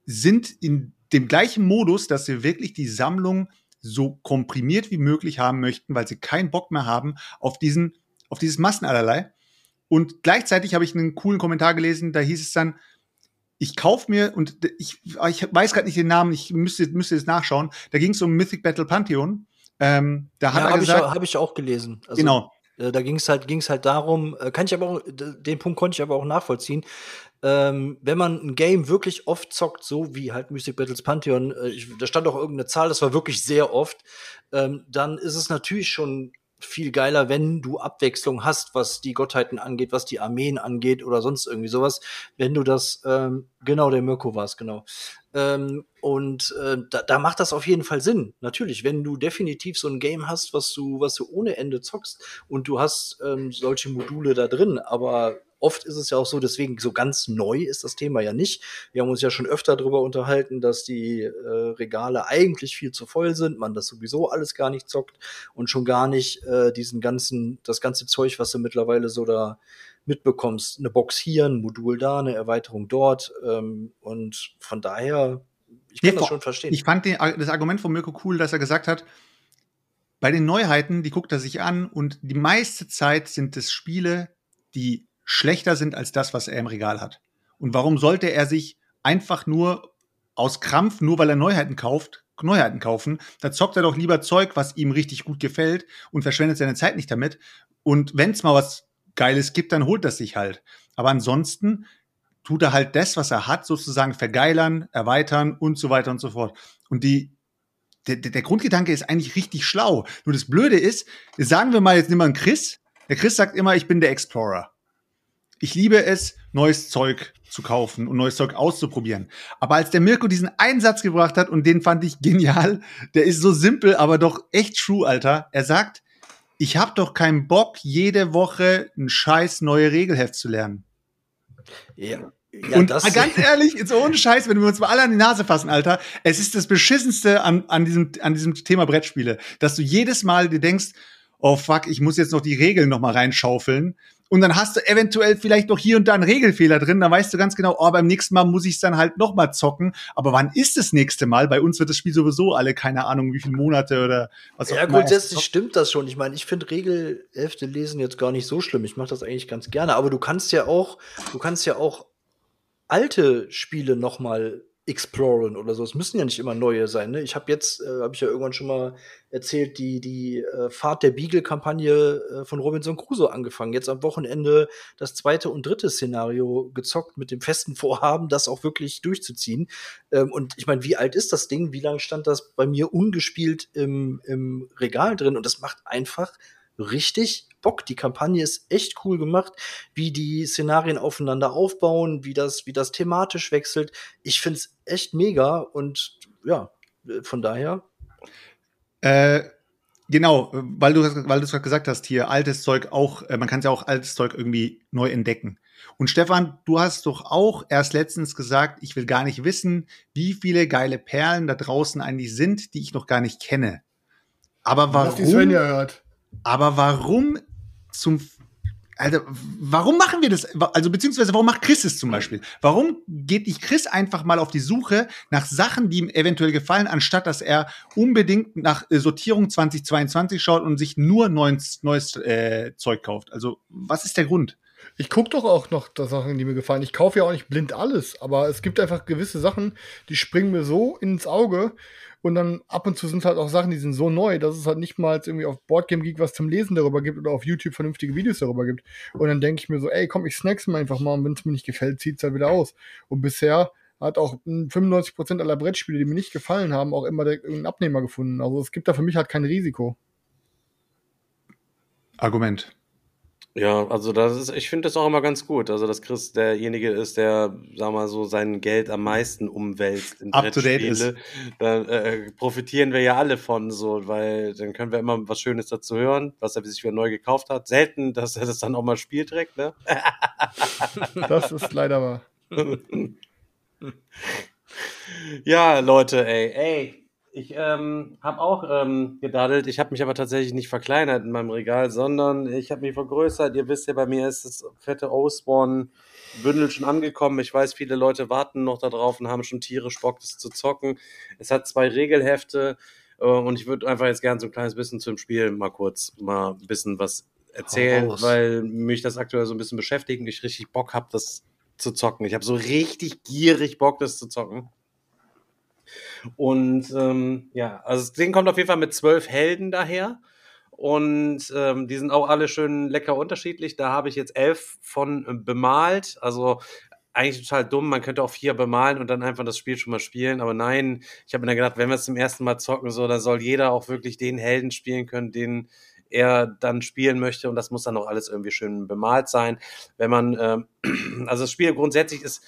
sind in dem gleichen Modus, dass sie wirklich die Sammlung so komprimiert wie möglich haben möchten, weil sie keinen Bock mehr haben auf diesen, auf dieses Massenallerlei. Und gleichzeitig habe ich einen coolen Kommentar gelesen, da hieß es dann, ich kaufe mir, und ich, ich weiß gerade nicht den Namen, ich müsste, müsste jetzt nachschauen, da ging es um Mythic Battle Pantheon. Ähm, da hat Ja, er habe ich, gesagt, auch- hab ich auch gelesen. Also, genau, Äh, da ging es halt, ging's halt darum, äh, kann ich aber auch, den Punkt konnte ich aber auch nachvollziehen. Ähm, wenn man ein Game wirklich oft zockt, so wie halt Mystic Battles Pantheon, äh, ich, da stand auch irgendeine Zahl, das war wirklich sehr oft, ähm, dann ist es natürlich schon viel geiler, wenn du Abwechslung hast, was die Gottheiten angeht, was die Armeen angeht oder sonst irgendwie sowas. Wenn du das, ähm, genau, der Mirko war es, genau. Ähm, und äh, da, da macht das auf jeden Fall Sinn. Natürlich, wenn du definitiv so ein Game hast, was du, was du ohne Ende zockst und du hast ähm, solche Module da drin, aber oft ist es ja auch so, deswegen so ganz neu ist das Thema ja nicht. Wir haben uns ja schon öfter darüber unterhalten, dass die äh, Regale eigentlich viel zu voll sind, man das sowieso alles gar nicht zockt und schon gar nicht äh, diesen ganzen, das ganze Zeug, was du mittlerweile so da mitbekommst. Eine Box hier, ein Modul da, eine Erweiterung dort. Ähm, und von daher, ich kann Nee, das schon verstehen. Ich fand den, das Argument von Mirko cool, dass er gesagt hat, bei den Neuheiten, die guckt er sich an und die meiste Zeit sind es Spiele, die schlechter sind als das, was er im Regal hat. Und warum sollte er sich einfach nur aus Krampf, nur weil er Neuheiten kauft, Neuheiten kaufen? Da zockt er doch lieber Zeug, was ihm richtig gut gefällt und verschwendet seine Zeit nicht damit. Und wenn es mal was Geiles gibt, dann holt er sich halt. Aber ansonsten tut er halt das, was er hat, sozusagen vergeilern, erweitern und so weiter und so fort. Und die, der, der Grundgedanke ist eigentlich richtig schlau. Nur das Blöde ist, sagen wir mal, jetzt nehmen wir einen Chris. Der Chris sagt immer, ich bin der Explorer. Ich liebe es, neues Zeug zu kaufen und neues Zeug auszuprobieren. Aber als der Mirko diesen Einsatz gebracht hat, und den fand ich *laughs* genial, der ist so simpel, aber doch echt true, Alter. Er sagt, ich habe doch keinen Bock, jede Woche ein scheiß neue Regelheft zu lernen. ja, ja, und das, ah, ganz *laughs* ehrlich, jetzt ohne Scheiß, wenn wir uns mal alle an die Nase fassen, Alter, es ist das Beschissenste an, an, diesem, an diesem Thema Brettspiele, dass du jedes Mal dir denkst, oh fuck, ich muss jetzt noch die Regeln noch mal reinschaufeln. Und dann hast du eventuell vielleicht noch hier und da einen Regelfehler drin. Dann weißt du ganz genau, oh, beim nächsten Mal muss ich es dann halt noch mal zocken. Aber wann ist das nächste Mal? Bei uns wird das Spiel sowieso alle, keine Ahnung, wie viele Monate oder was ja, auch immer. grundsätzlich stimmt das schon. Ich meine, ich finde Regelhefte lesen jetzt gar nicht so schlimm. Ich mache das eigentlich ganz gerne. Aber du kannst ja auch, du kannst ja auch alte Spiele noch mal exploren oder so. Es müssen ja nicht immer neue sein. Ne? Ich habe jetzt, äh, habe ich ja irgendwann schon mal erzählt, die die äh, Fahrt der Beagle-Kampagne äh, von Robinson Crusoe angefangen. Jetzt am Wochenende das zweite und dritte Szenario gezockt mit dem festen Vorhaben, das auch wirklich durchzuziehen. Ähm, und ich meine, wie alt ist das Ding? Wie lange stand das bei mir ungespielt im, im Regal drin? Und das macht einfach richtig Bock. Die Kampagne ist echt cool gemacht, wie die Szenarien aufeinander aufbauen, wie das, wie das thematisch wechselt. Ich find's echt mega und ja, von daher. Äh, genau, weil du weil du es gerade gesagt hast, hier altes Zeug auch, äh, man kann ja auch altes Zeug irgendwie neu entdecken. Und Stefan, du hast doch auch erst letztens gesagt, ich will gar nicht wissen, wie viele geile Perlen da draußen eigentlich sind, die ich noch gar nicht kenne. Aber Was die Svenja warum? hört. Aber warum zum also, warum machen wir das? Also, beziehungsweise, warum macht Chris es zum Beispiel? Warum geht nicht Chris einfach mal auf die Suche nach Sachen, die ihm eventuell gefallen, anstatt dass er unbedingt nach äh, Sortierung 2022 schaut und sich nur neues, neues äh, Zeug kauft? Also, was ist der Grund? Ich gucke doch auch noch Sachen, die mir gefallen. Ich kaufe ja auch nicht blind alles, aber es gibt einfach gewisse Sachen, die springen mir so ins Auge. Und dann ab und zu sind halt auch Sachen, die sind so neu, dass es halt nicht mal irgendwie auf Boardgame Geek was zum Lesen darüber gibt oder auf YouTube vernünftige Videos darüber gibt. Und dann denke ich mir so, ey, komm, ich snack's mir einfach mal und wenn es mir nicht gefällt, zieht's halt wieder aus. Und bisher hat auch 95% aller Brettspiele, die mir nicht gefallen haben, auch immer irgendeinen Abnehmer gefunden. Also es gibt da für mich halt kein Risiko. Argument. Ja, also das ist, ich finde das auch immer ganz gut. Also, dass Chris derjenige ist, der, sag mal so, sein Geld am meisten umwälzt in Up to date Brettspiele. Da äh, profitieren wir ja alle von, so, weil dann können wir immer was Schönes dazu hören, was er sich wieder neu gekauft hat. Selten, dass er das dann auch mal spielt direkt, ne? *laughs* *laughs* Das ist leider wahr. ja, Leute, ey, ey, ich ähm, habe auch ähm, gedaddelt. Ich habe mich aber tatsächlich nicht verkleinert in meinem Regal, sondern ich habe mich vergrößert. Ihr wisst ja, bei mir ist das fette O-Spawn-Bündel schon angekommen. Ich weiß, viele Leute warten noch darauf und haben schon tierisch Bock, das zu zocken. Es hat zwei Regelhefte äh, und ich würde einfach jetzt gerne so ein kleines bisschen zum Spiel mal kurz mal ein bisschen was erzählen, weil mich das aktuell so ein bisschen beschäftigt und ich richtig Bock habe, das zu zocken. Ich habe so richtig gierig Bock, das zu zocken. Und ähm, ja, also das Ding kommt auf jeden Fall mit zwölf Helden daher. Und ähm, die sind auch alle schön lecker unterschiedlich. Da habe ich jetzt elf von äh, bemalt. Also eigentlich total dumm. Man könnte auch vier bemalen und dann einfach das Spiel schon mal spielen. Aber nein, ich habe mir dann gedacht, wenn wir es zum ersten Mal zocken, so, dann soll jeder auch wirklich den Helden spielen können, den er dann spielen möchte. Und das muss dann auch alles irgendwie schön bemalt sein. Wenn man, ähm, *clears throat* also das Spiel grundsätzlich ist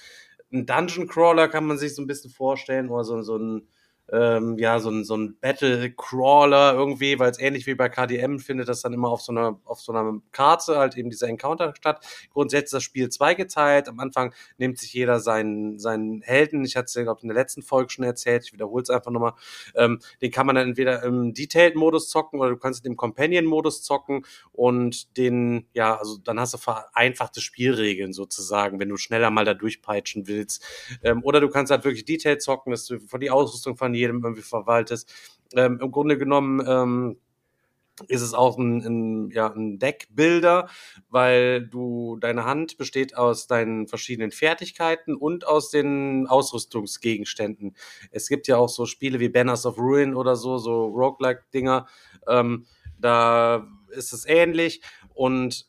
ein Dungeon Crawler kann man sich so ein bisschen vorstellen oder so, so ein ähm, ja, so ein, so ein Battle-Crawler irgendwie, weil es ähnlich wie bei KDM findet das dann immer auf so einer, auf so einer Karte halt eben dieser Encounter statt. Grundsätzlich ist das Spiel zweigeteilt. Am Anfang nimmt sich jeder seinen, seinen Helden. Ich hatte es glaube ich, in der letzten Folge schon erzählt. Ich wiederhole es einfach nochmal. Ähm, den kann man dann entweder im Detailed-Modus zocken oder du kannst im Companion-Modus zocken und den, ja, also dann hast du vereinfachte Spielregeln sozusagen, wenn du schneller mal da durchpeitschen willst. Ähm, oder du kannst halt wirklich Detailed zocken, dass du von die Ausrüstung von jedem irgendwie verwaltest. Ähm, Im Grunde genommen ähm, ist es auch ein, ein, ja, ein Deckbilder, weil du deine Hand besteht aus deinen verschiedenen Fertigkeiten und aus den Ausrüstungsgegenständen. Es gibt ja auch so Spiele wie Banners of Ruin oder so, so Roguelike-Dinger. Ähm, da ist es ähnlich und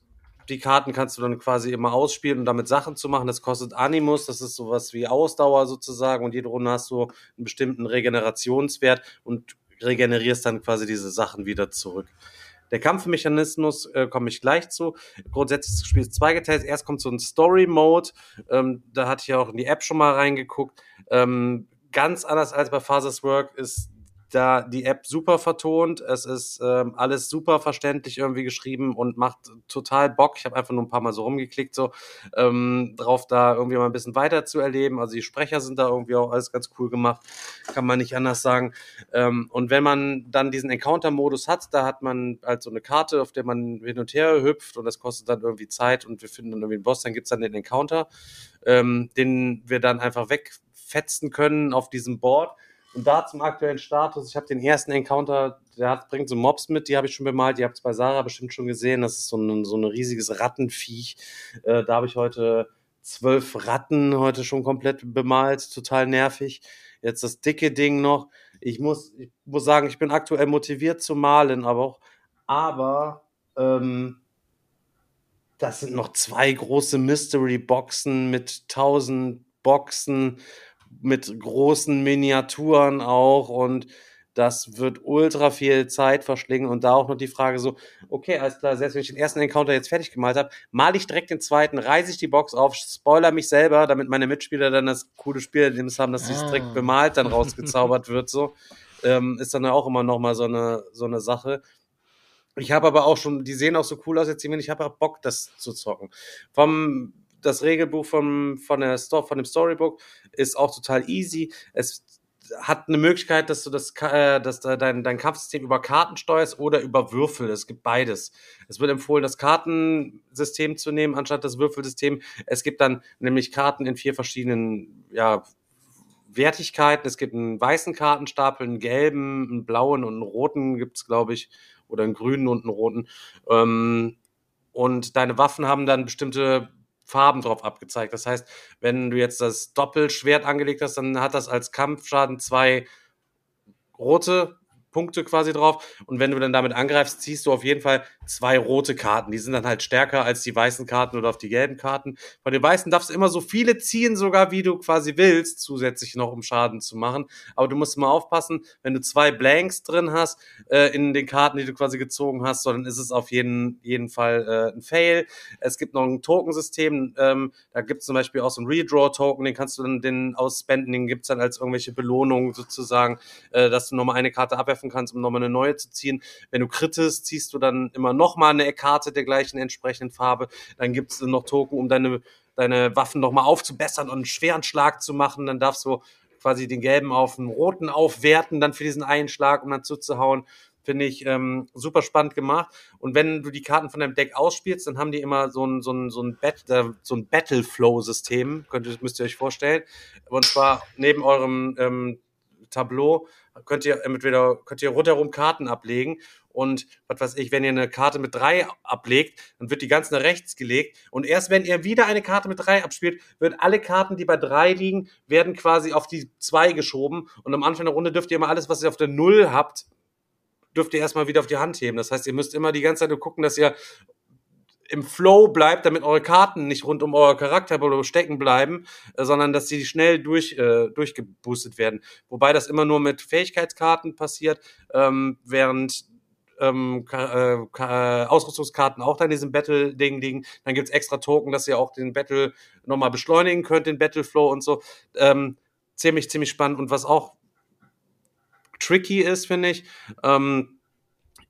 die Karten kannst du dann quasi immer ausspielen und damit Sachen zu machen. Das kostet Animus, das ist sowas wie Ausdauer sozusagen und jede Runde hast du einen bestimmten Regenerationswert und regenerierst dann quasi diese Sachen wieder zurück. Der Kampfmechanismus äh, komme ich gleich zu. Grundsätzlich ist das Spiel zweigeteilt. Erst kommt so ein Story-Mode. Ähm, da hatte ich auch in die App schon mal reingeguckt. Ähm, ganz anders als bei Father's Work ist da die App super vertont. Es ist ähm, alles super verständlich irgendwie geschrieben und macht total Bock. Ich habe einfach nur ein paar Mal so rumgeklickt, so ähm, drauf da irgendwie mal ein bisschen weiter zu erleben. Also die Sprecher sind da irgendwie auch alles ganz cool gemacht, kann man nicht anders sagen. Ähm, und wenn man dann diesen Encounter-Modus hat, da hat man halt so eine Karte, auf der man hin und her hüpft und das kostet dann irgendwie Zeit und wir finden dann irgendwie einen Boss, dann gibt's dann den Encounter, ähm, den wir dann einfach wegfetzen können auf diesem Board. Und da zum aktuellen Status, ich habe den ersten Encounter, der hat, bringt so Mobs mit, die habe ich schon bemalt, die habt es bei Sarah bestimmt schon gesehen. Das ist so ein, so ein riesiges Rattenviech. Äh, da habe ich heute zwölf Ratten heute schon komplett bemalt, total nervig. Jetzt das dicke Ding noch. Ich muss, ich muss sagen, ich bin aktuell motiviert zu malen, aber auch, aber ähm, das sind noch zwei große Mystery Boxen mit tausend Boxen mit großen Miniaturen auch und das wird ultra viel Zeit verschlingen und da auch noch die Frage so, okay, alles klar, selbst wenn ich den ersten Encounter jetzt fertig gemalt habe, male ich direkt den zweiten, reiße ich die Box auf, spoiler mich selber, damit meine Mitspieler dann das coole Spielerlebnis haben, dass sie es direkt Ah. bemalt dann *laughs* rausgezaubert wird, so, ähm, ist dann auch immer noch mal so eine, so eine Sache. Ich habe aber auch schon, die sehen auch so cool aus jetzt, ich habe auch Bock, das zu zocken. Vom, das Regelbuch vom, von, der Sto von dem Storybook ist auch total easy. Es hat eine Möglichkeit, dass du das, äh, dass da dein, dein Kampfsystem über Karten steuerst oder über Würfel. Es gibt beides. Es wird empfohlen, das Kartensystem zu nehmen, anstatt das Würfelsystem. Es gibt dann nämlich Karten in vier verschiedenen, ja, Wertigkeiten. Es gibt einen weißen Kartenstapel, einen gelben, einen blauen und einen roten gibt's, glaube ich, oder einen grünen und einen roten. Ähm, und deine Waffen haben dann bestimmte Farben drauf abgezeigt. Das heißt, wenn du jetzt das Doppelschwert angelegt hast, dann hat das als Kampfschaden zwei rote Punkte quasi drauf. Und wenn du dann damit angreifst, ziehst du auf jeden Fall zwei rote Karten. Die sind dann halt stärker als die weißen Karten oder auf die gelben Karten. Von den weißen darfst du immer so viele ziehen, sogar wie du quasi willst, zusätzlich noch um Schaden zu machen. Aber du musst immer aufpassen, wenn du zwei Blanks drin hast äh, in den Karten, die du quasi gezogen hast, dann ist es auf jeden, jeden Fall äh, ein Fail. Es gibt noch ein Tokensystem, ähm, da gibt es zum Beispiel auch so einen Redraw-Token, den kannst du dann den ausspenden, den gibt's dann als irgendwelche Belohnung sozusagen, äh, dass du nochmal eine Karte abwerfen kannst, um nochmal eine neue zu ziehen. Wenn du krittest, ziehst du dann immer nochmal eine Karte der gleichen entsprechenden Farbe. Dann gibt's dann noch Token, um deine, deine Waffen nochmal aufzubessern und einen schweren Schlag zu machen. Dann darfst du quasi den gelben auf den roten aufwerten, dann für diesen einen Schlag, um dann zuzuhauen. Finde ich ähm, super spannend gemacht. Und wenn du die Karten von deinem Deck ausspielst, dann haben die immer so ein, so ein, so ein, Bet, äh, so ein Battle-Flow-System, müsst ihr euch vorstellen. Und zwar neben eurem ähm, Tableau könnt ihr entweder könnt ihr rundherum Karten ablegen und was weiß ich, wenn ihr eine Karte mit drei ablegt, dann wird die ganz nach rechts gelegt und erst wenn ihr wieder eine Karte mit drei abspielt, wird alle Karten, die bei drei liegen, werden quasi auf die zwei geschoben und am Anfang der Runde dürft ihr immer alles, was ihr auf der Null habt, dürft ihr erstmal wieder auf die Hand heben. Das heißt, ihr müsst immer die ganze Zeit gucken, dass ihr im Flow bleibt, damit eure Karten nicht rund um euer Charakter stecken bleiben, äh, sondern dass sie schnell durch, äh, durchgeboostet werden. Wobei das immer nur mit Fähigkeitskarten passiert, ähm, während ähm, äh, äh, Ausrüstungskarten auch da in diesem Battle-Ding liegen. Dann gibt's extra Token, dass ihr auch den Battle nochmal beschleunigen könnt, den Battle-Flow und so. Ähm, ziemlich, ziemlich spannend. Und was auch tricky ist, finde ich, ähm,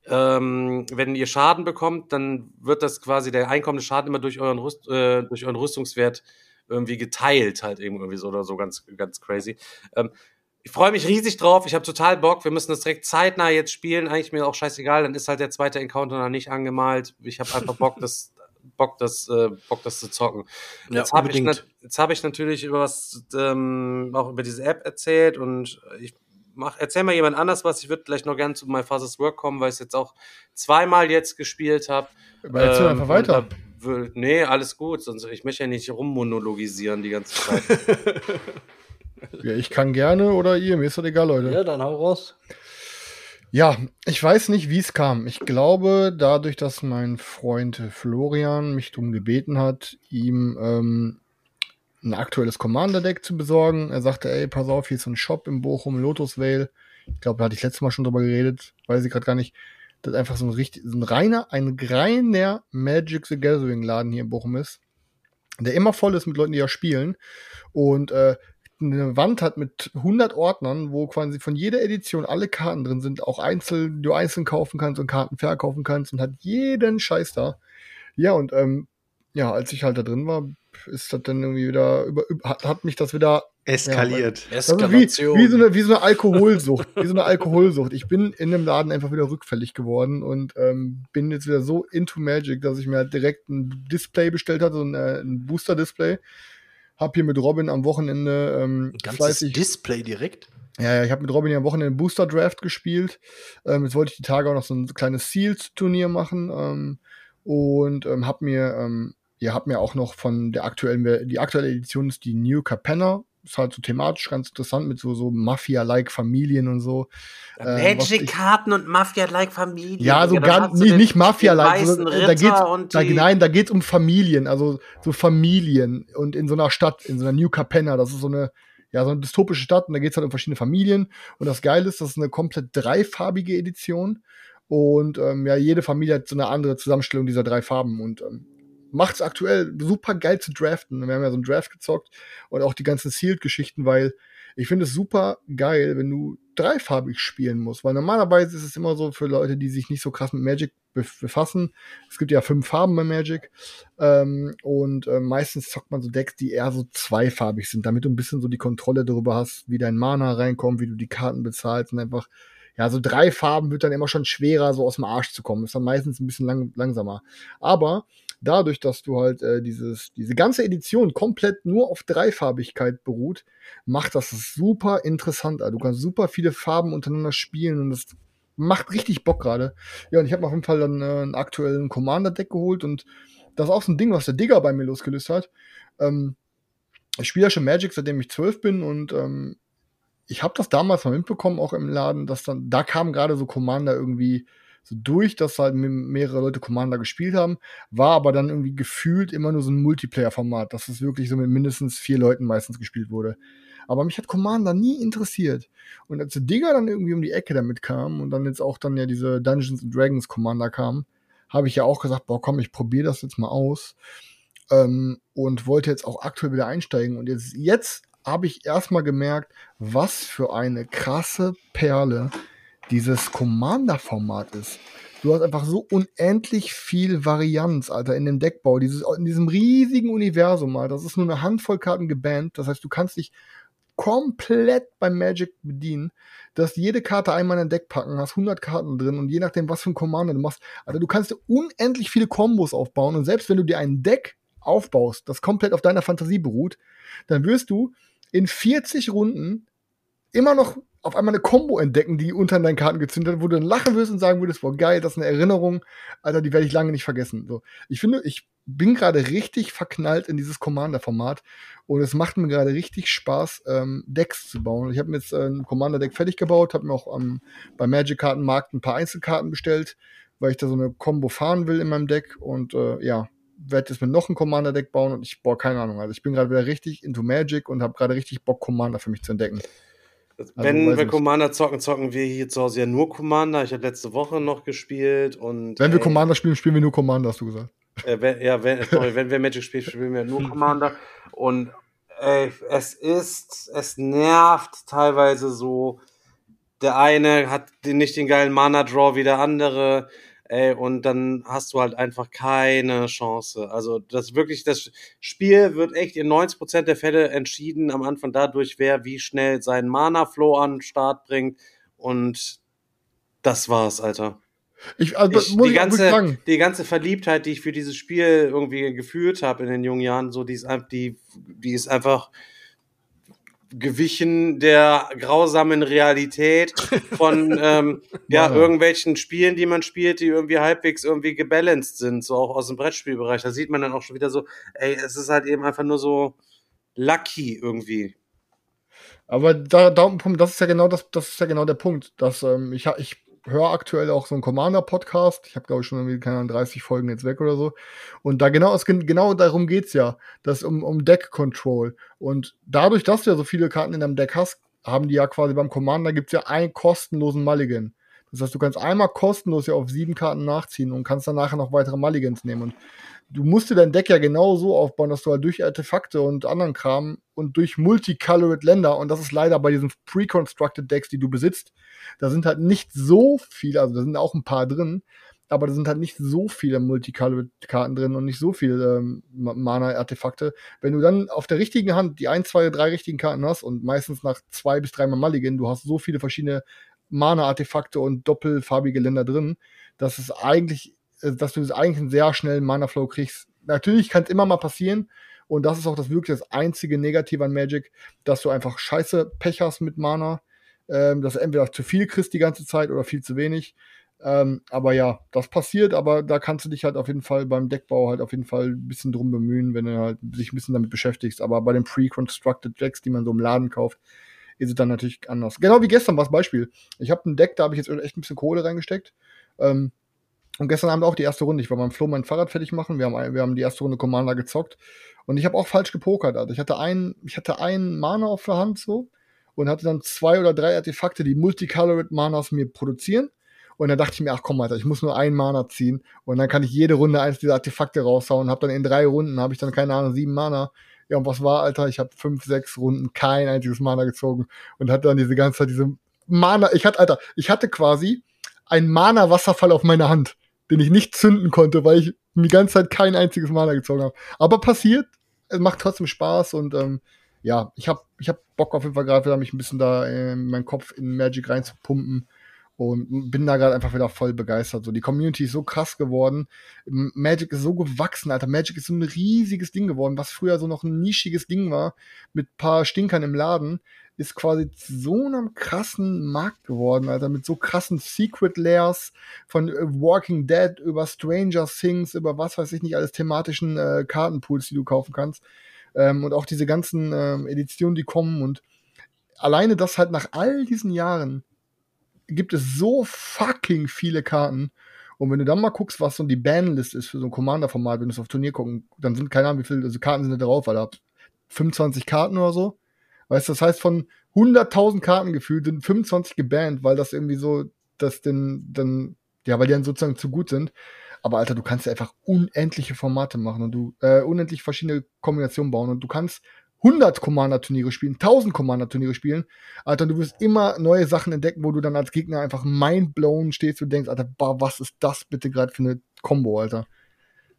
ähm, wenn ihr Schaden bekommt, dann wird das quasi der einkommende Schaden immer durch euren, Rüst, äh, durch euren Rüstungswert irgendwie geteilt, halt irgendwie so oder so ganz, ganz crazy. Ähm, ich freue mich riesig drauf. Ich habe total Bock. Wir müssen das direkt zeitnah jetzt spielen. Eigentlich mir auch scheißegal. Dann ist halt der zweite Encounter noch nicht angemalt. Ich habe einfach Bock, das, Bock, das, äh, Bock, das zu zocken. Ja, jetzt habe ich, jetzt hab ich natürlich über was, ähm, auch über diese App erzählt und ich mach, erzähl mal jemand anders was. Ich würde gleich noch gerne zu My Father's Work kommen, weil ich es jetzt auch zweimal jetzt gespielt habe. Aber erzähl einfach weiter. Nee, alles gut, sonst ich möchte ja nicht rummonologisieren die ganze Zeit. *laughs* Ja, ich kann gerne oder ihr, mir ist das egal, Leute. Ja, dann hau raus. Ja, ich weiß nicht, wie es kam. Ich glaube, dadurch, dass mein Freund Florian mich darum gebeten hat, ihm ähm, ein aktuelles Commander-Deck zu besorgen. Er sagte, ey, pass auf, hier ist so ein Shop in Bochum, Lotus Vale. Ich glaube, da hatte ich letztes Mal schon drüber geredet, weiß ich gerade gar nicht. Das ist einfach so ein richtig, so ein reiner, ein reiner Magic the Gathering Laden hier in Bochum ist. Der immer voll ist mit Leuten, die ja spielen. Und äh, eine Wand hat mit 100 Ordnern, wo quasi von jeder Edition alle Karten drin sind, auch einzeln, du einzeln kaufen kannst und Karten verkaufen kannst und hat jeden Scheiß da. Ja, und ähm, ja, als ich halt da drin war, ist das dann irgendwie wieder, über, hat, hat mich das wieder Eskaliert. das ist wie, wie, so eine, wie so eine Alkoholsucht. wie so eine Alkoholsucht. Ich bin in dem Laden einfach wieder rückfällig geworden und ähm, bin jetzt wieder so into Magic, dass ich mir halt direkt ein Display bestellt hatte, so ein, äh, ein Booster-Display. Hab hier mit Robin am Wochenende ähm, Ein ganzes fleißig. Display direkt. Ja, ja, ich habe mit Robin ja am Wochenende Booster Draft gespielt. Ähm, jetzt wollte ich die Tage auch noch so ein kleines Seals-Turnier machen ähm, und ähm, hab mir, ähm, ja, hab mir auch noch von der aktuellen, die aktuelle Edition ist die New Capenna. Ist halt so thematisch ganz interessant mit so, so Mafia-like Familien und so. Ich- Magic-Karten und Mafia-like Familie. ja, so ganz, hast du nicht, Mafia-like, weißen da geht's, und da, nein, da geht's um Familien, also so Familien und in so einer Stadt, in so einer New Capenna, das ist so eine, ja, so eine dystopische Stadt und da geht's halt um verschiedene Familien und das Geile ist, das ist eine komplett dreifarbige Edition und ähm, ja, jede Familie hat so eine andere Zusammenstellung dieser drei Farben und ähm, macht's aktuell super geil zu draften. Wir haben ja so einen Draft gezockt und auch die ganzen Sealed-Geschichten, weil ich finde es super geil, wenn du dreifarbig spielen musst, weil normalerweise ist es immer so für Leute, die sich nicht so krass mit Magic befassen. Es gibt ja fünf Farben bei Magic ähm, und äh, meistens zockt man so Decks, die eher so zweifarbig sind, damit du ein bisschen so die Kontrolle darüber hast, wie dein Mana reinkommt, wie du die Karten bezahlst und einfach ja, so drei Farben wird dann immer schon schwerer, so aus dem Arsch zu kommen. Ist dann meistens ein bisschen lang, langsamer. Aber dadurch, dass du halt äh, dieses, diese ganze Edition komplett nur auf Dreifarbigkeit beruht, macht das super interessant. Also du kannst super viele Farben untereinander spielen und das macht richtig Bock gerade. Ja, und ich habe auf jeden Fall dann äh, einen aktuellen Commander-Deck geholt und das ist auch so ein Ding, was der Digger bei mir losgelöst hat. Ähm, ich spiele ja schon Magic, seitdem ich zwölf bin und ähm, ich habe das damals mal mitbekommen, auch im Laden, dass dann, da kam gerade so Commander irgendwie so durch, dass halt mehrere Leute Commander gespielt haben, war aber dann irgendwie gefühlt immer nur so ein Multiplayer-Format, dass es wirklich so mit mindestens vier Leuten meistens gespielt wurde. Aber mich hat Commander nie interessiert. Und als der Digger dann irgendwie um die Ecke damit kam und dann jetzt auch dann ja diese Dungeons and Dragons Commander kam, habe ich ja auch gesagt, boah, komm, ich probiere das jetzt mal aus. Ähm, und wollte jetzt auch aktuell wieder einsteigen. Und jetzt, jetzt habe ich erstmal gemerkt, was für eine krasse Perle dieses Commander-Format ist. Du hast einfach so unendlich viel Varianz, Alter, in dem Deckbau. Dieses, in diesem riesigen Universum, Alter. Das ist nur eine Handvoll Karten gebannt. Das heißt, du kannst dich komplett beim Magic bedienen. Du hast jede Karte einmal in dein Deck packen, hast 100 Karten drin und je nachdem, was für ein Commander du machst, Alter, du kannst dir unendlich viele Kombos aufbauen und selbst wenn du dir ein Deck aufbaust, das komplett auf deiner Fantasie beruht, dann wirst du in 40 Runden immer noch auf einmal eine Combo entdecken, die unter deinen Karten gezündet hat, wo du dann lachen wirst und sagen würdest, boah, geil, das ist eine Erinnerung, Alter, die werde ich lange nicht vergessen. So, ich finde, ich bin gerade richtig verknallt in dieses Commander-Format und es macht mir gerade richtig Spaß, ähm, Decks zu bauen. Ich habe mir jetzt äh, ein Commander-Deck fertig gebaut, habe mir auch ähm, bei Magic-Kartenmarkt ein paar Einzelkarten bestellt, weil ich da so eine Combo fahren will in meinem Deck und äh, ja, werde jetzt mir noch ein Commander-Deck bauen und ich, boah, keine Ahnung. Also ich bin gerade wieder richtig into Magic und habe gerade richtig Bock, Commander für mich zu entdecken. Also, Wenn wir nicht. Commander zocken, zocken wir hier zu Hause ja nur Commander. Ich habe letzte Woche noch gespielt und. Wenn wir Commander spielen, spielen wir nur Commander, hast du gesagt. Äh, wenn, ja, wenn, *laughs* sorry, wenn wir Magic spielen, spielen wir nur Commander. Und ey, es ist, es nervt teilweise so. Der eine hat nicht den geilen Mana-Draw wie der andere. Ey, und dann hast du halt einfach keine Chance. Also, das wirklich, das Spiel wird echt in 90% der Fälle entschieden am Anfang dadurch, wer wie schnell seinen Mana-Flow an den Start bringt. Und das war's, Alter. Ich, also, ich, die, ganze, die ganze Verliebtheit, die ich für dieses Spiel irgendwie gefühlt habe in den jungen Jahren, so die ist, die, die ist einfach gewichen der grausamen Realität von *laughs* ähm, ja, irgendwelchen Spielen, die man spielt, die irgendwie halbwegs irgendwie gebalanced sind, so auch aus dem Brettspielbereich. Da sieht man dann auch schon wieder so, ey, es ist halt eben einfach nur so lucky irgendwie. Aber da, da, das ist ja genau das, das ist ja genau der Punkt, dass ähm, ich, ich höre aktuell auch so einen Commander-Podcast. Ich habe, glaube ich, schon irgendwie, keine Ahnung, 30 Folgen jetzt weg oder so. Und da genau, es, genau darum geht's ja. Das um, um Deck-Control. Und dadurch, dass du ja so viele Karten in deinem Deck hast, haben die ja quasi beim Commander gibt's ja einen kostenlosen Mulligan. Das heißt, du kannst einmal kostenlos ja auf sieben Karten nachziehen und kannst dann nachher noch weitere Mulligans nehmen. Und du musst dir dein Deck ja genau so aufbauen, dass du halt durch Artefakte und anderen Kram und durch Multicolored Länder, und das ist leider bei diesen pre-constructed Decks, die du besitzt, da sind halt nicht so viele, also da sind auch ein paar drin, aber da sind halt nicht so viele Multicolored-Karten drin und nicht so viele ähm, Mana-Artefakte. Wenn du dann auf der richtigen Hand die ein, zwei, drei richtigen Karten hast und meistens nach zwei bis dreimal Mulligan, du hast so viele verschiedene Mana-Artefakte und doppelfarbige Länder drin, dass es eigentlich äh, dass du das eigentlich einen sehr schnellen Mana-Flow kriegst. Natürlich kann es immer mal passieren, und das ist auch das wirklich das einzige Negative an Magic, dass du einfach scheiße Pech hast mit Mana, ähm, dass entweder zu viel kriegst die ganze Zeit oder viel zu wenig. Ähm, aber ja, das passiert, aber da kannst du dich halt auf jeden Fall beim Deckbau halt auf jeden Fall ein bisschen drum bemühen, wenn du halt dich ein bisschen damit beschäftigst. Aber bei den pre-constructed Decks, die man so im Laden kauft, ist es dann natürlich anders. Genau wie gestern war das Beispiel. Ich habe ein Deck, da habe ich jetzt echt ein bisschen Kohle reingesteckt. Ähm, und gestern Abend auch die erste Runde. Ich war beim Flo mein Fahrrad fertig machen. Wir haben, wir haben die erste Runde Commander gezockt. Und ich habe auch falsch gepokert. Also ich hatte einen, ich hatte einen Mana auf der Hand so und hatte dann zwei oder drei Artefakte, die Multicolored Manas mir produzieren. Und dann dachte ich mir, ach komm, Alter, ich muss nur einen Mana ziehen und dann kann ich jede Runde eins dieser Artefakte raushauen. Hab dann in drei Runden, habe ich dann, keine Ahnung, sieben Mana. Ja, und was war, Alter? Ich habe fünf, sechs Runden kein einziges Mana gezogen und hatte dann diese ganze Zeit diese Mana. Ich hatte, Alter, ich hatte quasi einen Mana-Wasserfall auf meiner Hand, den ich nicht zünden konnte, weil ich die ganze Zeit kein einziges Mana gezogen habe. Aber passiert, es macht trotzdem Spaß und ähm, ja, ich habe ich hab Bock auf jeden Fall gerade wieder, mich ein bisschen da in meinen Kopf in Magic reinzupumpen und bin da gerade einfach wieder voll begeistert. So, die Community ist so krass geworden. Magic ist so gewachsen, Alter. Magic ist so ein riesiges Ding geworden, was früher so noch ein nischiges Ding war, mit paar Stinkern im Laden, ist quasi so einem krassen Markt geworden, Alter, mit so krassen Secret Layers von äh, Walking Dead über Stranger Things, über was weiß ich nicht, alles thematischen äh, Kartenpools, die du kaufen kannst. Ähm, und auch diese ganzen ähm, Editionen, die kommen und alleine das halt nach all diesen Jahren gibt es so fucking viele Karten. Und wenn du dann mal guckst, was so die Banlist ist für so ein Commander-Format, wenn du es auf Turnier gucken, dann sind keine Ahnung, wie viele also Karten sind da drauf, weil da 25 Karten oder so. Weißt du, das heißt, von 100.000 Karten gefühlt sind 25 gebannt, weil das irgendwie so, dass denn, dann, ja, weil die dann sozusagen zu gut sind. Aber Alter, du kannst ja einfach unendliche Formate machen und du, äh, unendlich verschiedene Kombinationen bauen und du kannst 100 Commander-Turniere spielen, 1000 Commander-Turniere spielen, Alter, du wirst immer neue Sachen entdecken, wo du dann als Gegner einfach mindblown stehst und denkst, Alter, boah, was ist das bitte gerade für eine Combo, Alter?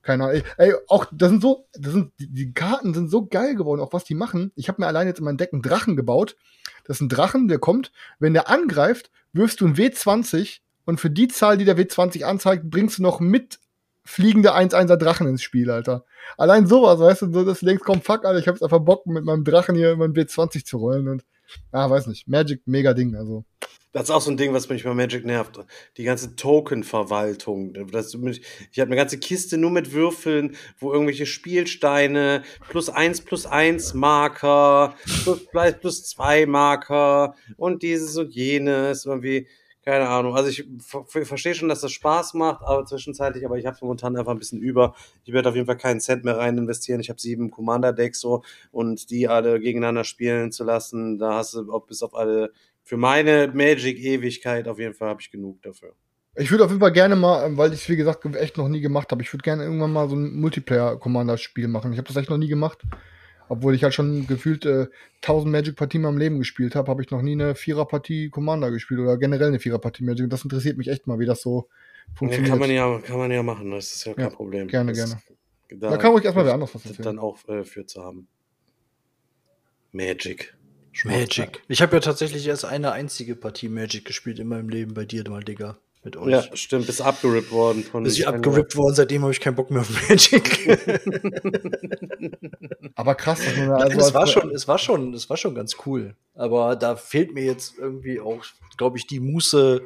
Keine Ahnung. Ey, auch, das sind so, das sind, die, die Karten sind so geil geworden, auch was die machen. Ich habe mir allein jetzt in meinem Deck einen Drachen gebaut. Das ist ein Drachen, der kommt, wenn der angreift, wirfst du ein W20 und für die Zahl, die der W20 anzeigt, bringst du noch mit fliegende 1-1er Drachen ins Spiel, Alter. Allein sowas, weißt du, so, dass du denkst, komm, fuck, Alter, ich hab's einfach Bock, mit meinem Drachen hier meinen W20 zu rollen und, ja, weiß nicht, Magic, mega Ding, also. Das ist auch so ein Ding, was mich bei Magic nervt. Die ganze Token-Verwaltung. Ich habe eine ganze Kiste nur mit Würfeln, wo irgendwelche Spielsteine, plus eins plus eins Marker, plus, plus zwei Marker und dieses und jenes irgendwie keine Ahnung. Also ich verstehe schon, dass das Spaß macht, aber zwischenzeitlich, aber ich habe momentan einfach ein bisschen über. Ich werde auf jeden Fall keinen Cent mehr rein investieren. Ich habe sieben Commander-Decks so und die alle gegeneinander spielen zu lassen, da hast du bis auf alle, für meine Magic-Ewigkeit auf jeden Fall habe ich genug dafür. Ich würde auf jeden Fall gerne mal, weil ich es wie gesagt echt noch nie gemacht habe, ich würde gerne irgendwann mal so ein Multiplayer-Commander-Spiel machen. Ich habe das echt noch nie gemacht. Obwohl ich halt schon gefühlt äh, 1000 Magic-Partien in meinem Leben gespielt habe, habe ich noch nie eine Vierer-Partie Commander gespielt oder generell eine Vierer-Partie Magic. Und das interessiert mich echt mal, wie das so funktioniert. Ja, kann, man ja, kann man ja machen, das ist ja kein ja, Problem. Gerne, das, gerne. Da, da kann ruhig erstmal wer anders was erzählen. Dann auch äh, für zu haben. Magic. Magic. Ich habe ja tatsächlich erst eine einzige Partie Magic gespielt in meinem Leben bei dir mal, Digga mit euch. Ja, stimmt, bist abgerippt worden von Bist ich abgerippt worden, seitdem habe ich keinen Bock mehr auf Magic. *laughs* aber krass, dass man also es war schon, es war schon, es war schon ganz cool. Aber da fehlt mir jetzt irgendwie auch, glaube ich, die Muße,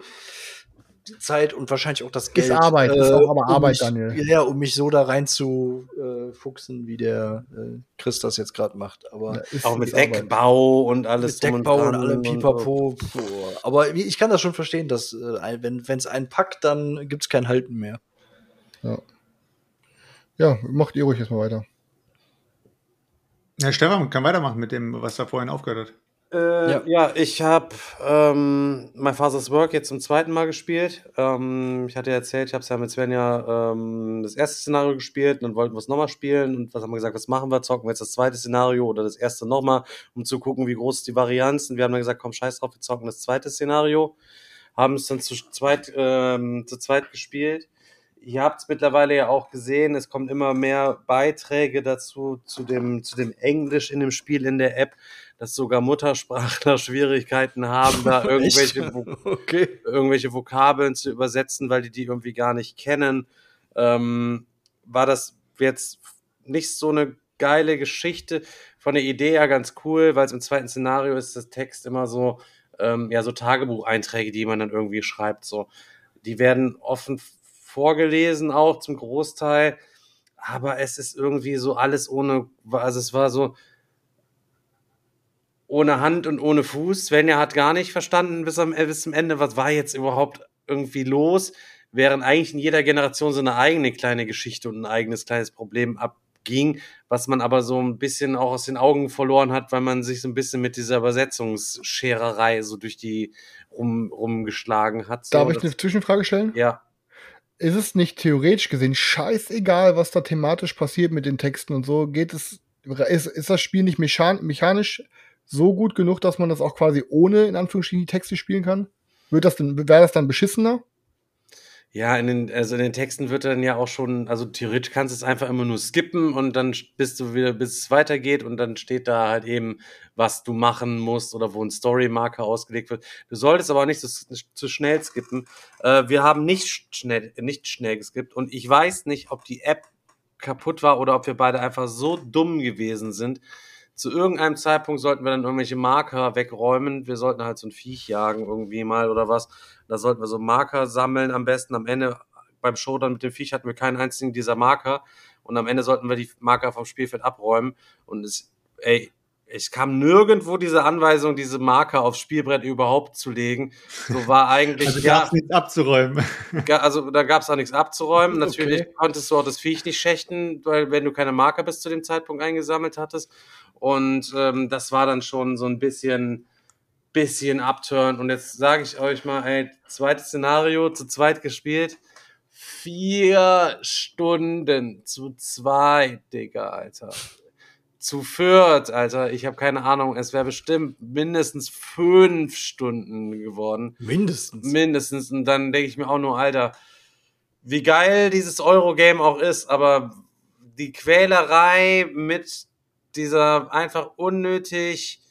Zeit und wahrscheinlich auch das Geld. Ist Arbeit, äh, ist auch aber Arbeit, um mich, Daniel. Ja, um mich so da rein zu äh, fuchsen, wie der äh, Chris das jetzt gerade macht. Aber ja, auch mit Deckbau Arbeit. und alles. Mit Deckbau und, und allem Pipapo. Und, aber ich kann das schon verstehen, dass äh, wenn es einen packt, dann gibt es kein Halten mehr. Ja. Ja, macht ihr ruhig erstmal weiter. Ja, Stefan kann weitermachen mit dem, was er vorhin aufgehört hat. Äh, ja. ja. ich habe ähm, My Father's Work jetzt zum zweiten Mal gespielt. Ähm, ich hatte ja erzählt, ich habe es ja mit Svenja ähm, das erste Szenario gespielt und dann wollten wir es nochmal spielen. Und was haben wir gesagt, was machen wir? Zocken wir jetzt das zweite Szenario oder das erste nochmal, um zu gucken, wie groß ist die Varianz. Und wir haben dann gesagt, komm, scheiß drauf, wir zocken das zweite Szenario. Haben es dann zu zweit, ähm, zu zweit gespielt. Ihr habt es mittlerweile ja auch gesehen, es kommt immer mehr Beiträge dazu, zu dem, zu dem Englisch in dem Spiel in der App dass sogar Muttersprachler *laughs* Schwierigkeiten haben, da *laughs* irgendwelche, okay. irgendwelche Vokabeln zu übersetzen, weil die die irgendwie gar nicht kennen. Ähm, war das jetzt nicht so eine geile Geschichte? Von der Idee her ganz cool, weil es im zweiten Szenario ist das Text immer so, ähm, ja, so Tagebucheinträge, die man dann irgendwie schreibt. So, die werden offen vorgelesen auch zum Großteil, aber es ist irgendwie so alles ohne, also es war so, ohne Hand und ohne Fuß. Svenja hat gar nicht verstanden bis, am, bis zum Ende, was war jetzt überhaupt irgendwie los, während eigentlich in jeder Generation so eine eigene kleine Geschichte und ein eigenes kleines Problem abging, was man aber so ein bisschen auch aus den Augen verloren hat, weil man sich so ein bisschen mit dieser Übersetzungsschererei so durch die rum, rumgeschlagen hat. So, Darf ich eine Zwischenfrage stellen? Ja. Ist es nicht theoretisch gesehen scheißegal, was da thematisch passiert mit den Texten und so? Geht es ist, ist das Spiel nicht mechan mechanisch so gut genug, dass man das auch quasi ohne, in Anführungsstrichen, die Texte spielen kann? Wird das denn, wäre das dann beschissener? Ja, in den, also in den Texten wird dann ja auch schon, also theoretisch kannst du es einfach immer nur skippen und dann bist du wieder, bis es weitergeht und dann steht da halt eben, was du machen musst oder wo ein Story-Marker ausgelegt wird. Du solltest aber auch nicht zu, zu schnell skippen. Äh, wir haben nicht schnell, nicht schnell geskippt und ich weiß nicht, ob die App kaputt war oder ob wir beide einfach so dumm gewesen sind. Zu irgendeinem Zeitpunkt sollten wir dann irgendwelche Marker wegräumen. Wir sollten halt so ein Viech jagen irgendwie mal oder was. Da sollten wir so Marker sammeln am besten. Am Ende beim Showdown mit dem Viech hatten wir keinen einzigen dieser Marker. Und am Ende sollten wir die Marker vom Spielfeld abräumen. Und es, ey, ich kam nirgendwo diese Anweisung, diese Marker aufs Spielbrett überhaupt zu legen. So war eigentlich. Also ja, gab's nichts abzuräumen. Also da gab es auch nichts abzuräumen. *laughs* Natürlich okay. konntest du auch das Viech nicht schächten, weil wenn du keine Marker bis zu dem Zeitpunkt eingesammelt hattest. Und ähm, das war dann schon so ein bisschen, bisschen Upturn. Und jetzt sage ich euch mal, ey, zweites Szenario, zu zweit gespielt. Vier Stunden zu zweit, Digga, Alter zu viert, Alter. Ich habe keine Ahnung. Es wäre bestimmt mindestens fünf Stunden geworden. Mindestens. Mindestens. Und dann denke ich mir auch nur, Alter, wie geil dieses Eurogame auch ist, aber die Quälerei mit dieser einfach unnötig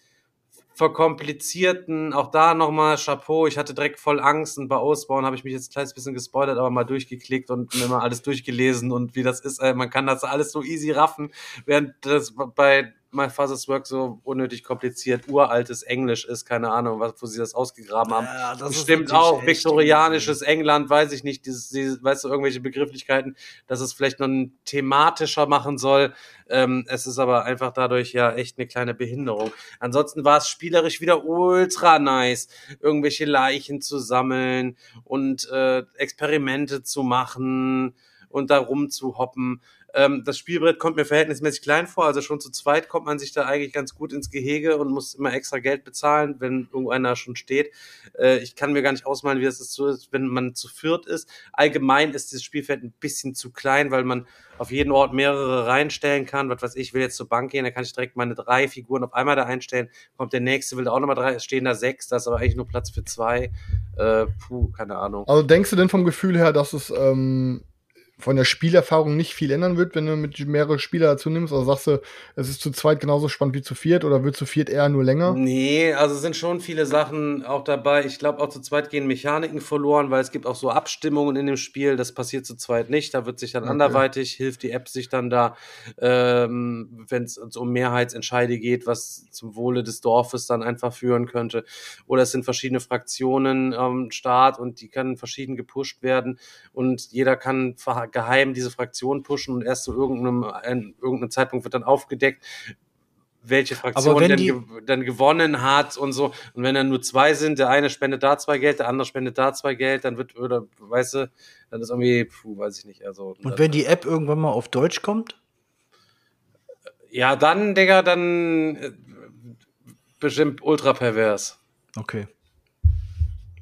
verkomplizierten, auch da nochmal Chapeau, ich hatte direkt voll Angst und bei Ausbauen habe ich mich jetzt ein kleines bisschen gespoilert, aber mal durchgeklickt und mir mal alles durchgelesen und wie das ist, man kann das alles so easy raffen, während das bei My Father's Work so unnötig kompliziert, uraltes Englisch ist, keine Ahnung, was, wo sie das ausgegraben haben. Ja, das Stimmt auch, viktorianisches England, weiß ich nicht, dieses, dieses, weißt du, irgendwelche Begrifflichkeiten, dass es vielleicht noch thematischer machen soll. Ähm, es ist aber einfach dadurch ja echt eine kleine Behinderung. Ansonsten war es spielerisch wieder ultra nice, irgendwelche Leichen zu sammeln und äh, Experimente zu machen und da rumzuhoppen. Ähm, das Spielbrett kommt mir verhältnismäßig klein vor, also schon zu zweit kommt man sich da eigentlich ganz gut ins Gehege und muss immer extra Geld bezahlen, wenn irgendeiner schon steht. Äh, ich kann mir gar nicht ausmalen, wie das ist, wenn man zu viert ist. Allgemein ist das Spielfeld ein bisschen zu klein, weil man auf jeden Ort mehrere reinstellen kann. Was weiß ich, will jetzt zur Bank gehen, da kann ich direkt meine drei Figuren auf einmal da einstellen. Kommt der nächste, will da auch nochmal drei, stehen da sechs, da ist aber eigentlich nur Platz für zwei. Äh, puh, keine Ahnung. Also denkst du denn vom Gefühl her, dass es ähm, von der Spielerfahrung nicht viel ändern wird, wenn du mit mehrere Spieler dazu nimmst? Oder sagst du, es ist zu zweit genauso spannend wie zu viert oder wird zu viert eher nur länger? Nee, also sind schon viele Sachen auch dabei. Ich glaube, auch zu zweit gehen Mechaniken verloren, weil es gibt auch so Abstimmungen in dem Spiel. Das passiert zu zweit nicht. Da wird sich dann okay. anderweitig, hilft die App sich dann da, ähm, wenn es um Mehrheitsentscheide geht, was zum Wohle des Dorfes dann einfach führen könnte. Oder es sind verschiedene Fraktionen am ähm, Start und die können verschieden gepusht werden und jeder kann geheim diese Fraktion pushen und erst zu irgendeinem, in irgendeinem Zeitpunkt wird dann aufgedeckt, welche Fraktion denn ge dann gewonnen hat und so. Und wenn dann nur zwei sind, der eine spendet da zwei Geld, der andere spendet da zwei Geld, dann wird, oder, weißt du, dann ist irgendwie, puh, weiß ich nicht. Also, und wenn die App irgendwann mal auf Deutsch kommt? Ja, dann, Digga, dann äh, bestimmt ultra pervers. Okay.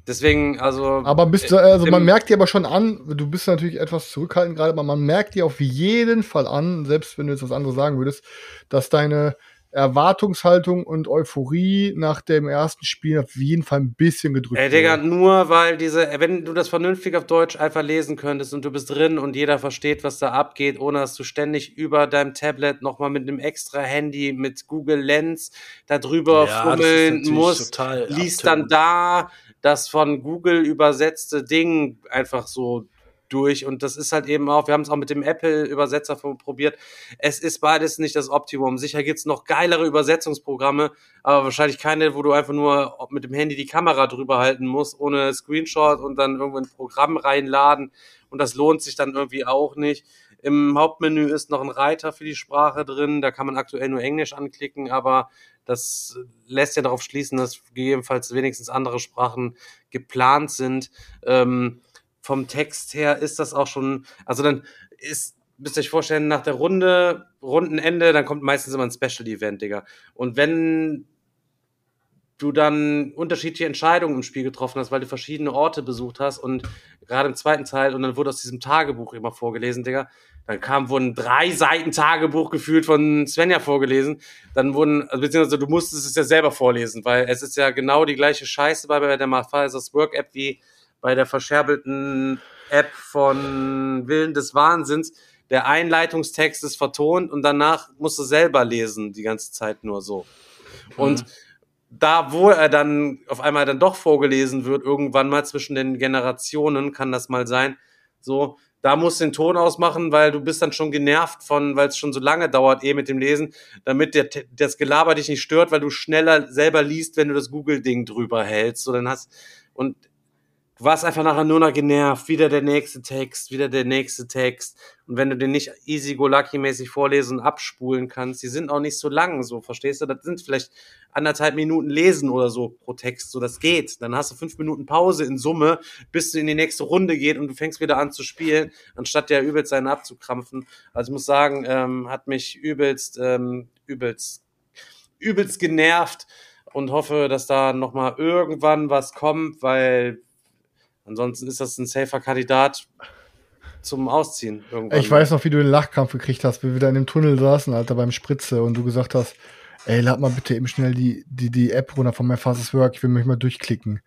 Deswegen, also. Aber bist du, also man merkt dir aber schon an, du bist natürlich etwas zurückhaltend gerade, aber man merkt dir auf jeden Fall an, selbst wenn du jetzt was anderes sagen würdest, dass deine Erwartungshaltung und Euphorie nach dem ersten Spiel auf jeden Fall ein bisschen gedrückt Ey, Digga, nur weil diese, wenn du das vernünftig auf Deutsch einfach lesen könntest und du bist drin und jeder versteht, was da abgeht, ohne dass du ständig über deinem Tablet nochmal mit einem extra Handy mit Google Lens da drüber ja, fummeln musst, liest dann da das von Google übersetzte Ding einfach so durch. Und das ist halt eben auch, wir haben es auch mit dem Apple-Übersetzer probiert. Es ist beides nicht das Optimum. Sicher gibt's noch geilere Übersetzungsprogramme, aber wahrscheinlich keine, wo du einfach nur mit dem Handy die Kamera drüber halten musst, ohne Screenshot und dann irgendwo ein Programm reinladen. Und das lohnt sich dann irgendwie auch nicht. Im Hauptmenü ist noch ein Reiter für die Sprache drin. Da kann man aktuell nur Englisch anklicken, aber das lässt ja darauf schließen, dass gegebenenfalls wenigstens andere Sprachen geplant sind. Ähm, vom Text her ist das auch schon, also dann ist, müsst ihr euch vorstellen, nach der Runde, Rundenende, dann kommt meistens immer ein Special Event, Digga. Und wenn du dann unterschiedliche Entscheidungen im Spiel getroffen hast, weil du verschiedene Orte besucht hast und gerade im zweiten Teil und dann wurde aus diesem Tagebuch immer vorgelesen, Digga. Dann kam, wurden drei Seiten Tagebuch gefühlt von Svenja vorgelesen. Dann wurden, also beziehungsweise du musstest es ja selber vorlesen, weil es ist ja genau die gleiche Scheiße bei, bei der Mafias Work App wie bei der verscherbelten App von Willen des Wahnsinns. Der Einleitungstext ist vertont und danach musst du selber lesen, die ganze Zeit nur so. Und da, wo er dann auf einmal dann doch vorgelesen wird, irgendwann mal zwischen den Generationen, kann das mal sein, so, da musst du den Ton ausmachen, weil du bist dann schon genervt von, weil es schon so lange dauert, eh mit dem Lesen, damit der, das Gelaber dich nicht stört, weil du schneller selber liest, wenn du das Google-Ding drüber hältst. So, dann hast, und du warst einfach nachher nur noch genervt. Wieder der nächste Text, wieder der nächste Text. Und wenn du den nicht easy go lucky mäßig vorlesen und abspulen kannst, die sind auch nicht so lang, so, verstehst du? Das sind vielleicht anderthalb Minuten lesen oder so pro Text, so, das geht. Dann hast du fünf Minuten Pause in Summe, bis du in die nächste Runde geht und du fängst wieder an zu spielen, anstatt der übelst seinen abzukrampfen. Also ich muss sagen, ähm, hat mich übelst, ähm, übelst, übelst genervt und hoffe, dass da nochmal irgendwann was kommt, weil Ansonsten ist das ein safer Kandidat zum Ausziehen. Irgendwann. Ich weiß noch, wie du den Lachkampf gekriegt hast, wie wir da in dem Tunnel saßen, Alter, beim Spritze und du gesagt hast, ey, lad mal bitte eben schnell die, die, die App runter von My Fastest Work, ich will mich mal durchklicken.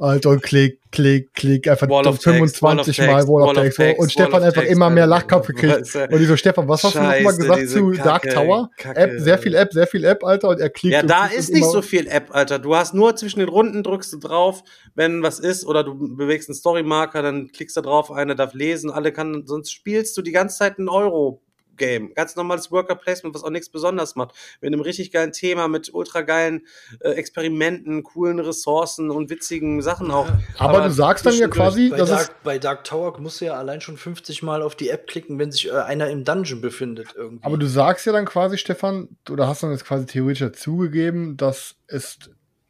Alter, und klick, klick, klick, einfach Wall of 25 Text, Mal Wall of Wall of Text. Text, Und Stefan einfach Text, immer mehr. Lachkampf gekriegt. Und ich so, Stefan, was hast du nochmal Scheiße, gesagt zu Dark Kacke, Tower? Kacke. App, sehr viel App, sehr viel App, Alter. Und er klickt. Ja, da klickt ist nicht immer- so viel App, Alter. Du hast nur zwischen den Runden drückst du drauf, wenn was ist, oder du bewegst einen Storymarker, dann klickst du drauf, einer darf lesen, alle kann, sonst spielst du die ganze Zeit ein Euro. Game. Ganz normales Worker Placement, was auch nichts besonders macht. Mit einem richtig geilen Thema, mit ultra geilen äh, Experimenten, coolen Ressourcen und witzigen Sachen auch. Aber, du sagst dann ja quasi, Bei das ist Dark, bei Dark Tower musst du ja allein schon 50 Mal auf die App klicken, wenn sich äh, einer im Dungeon befindet irgendwie. Aber du sagst ja dann quasi, Stefan, oder hast dann jetzt quasi theoretisch dazugegeben, dass es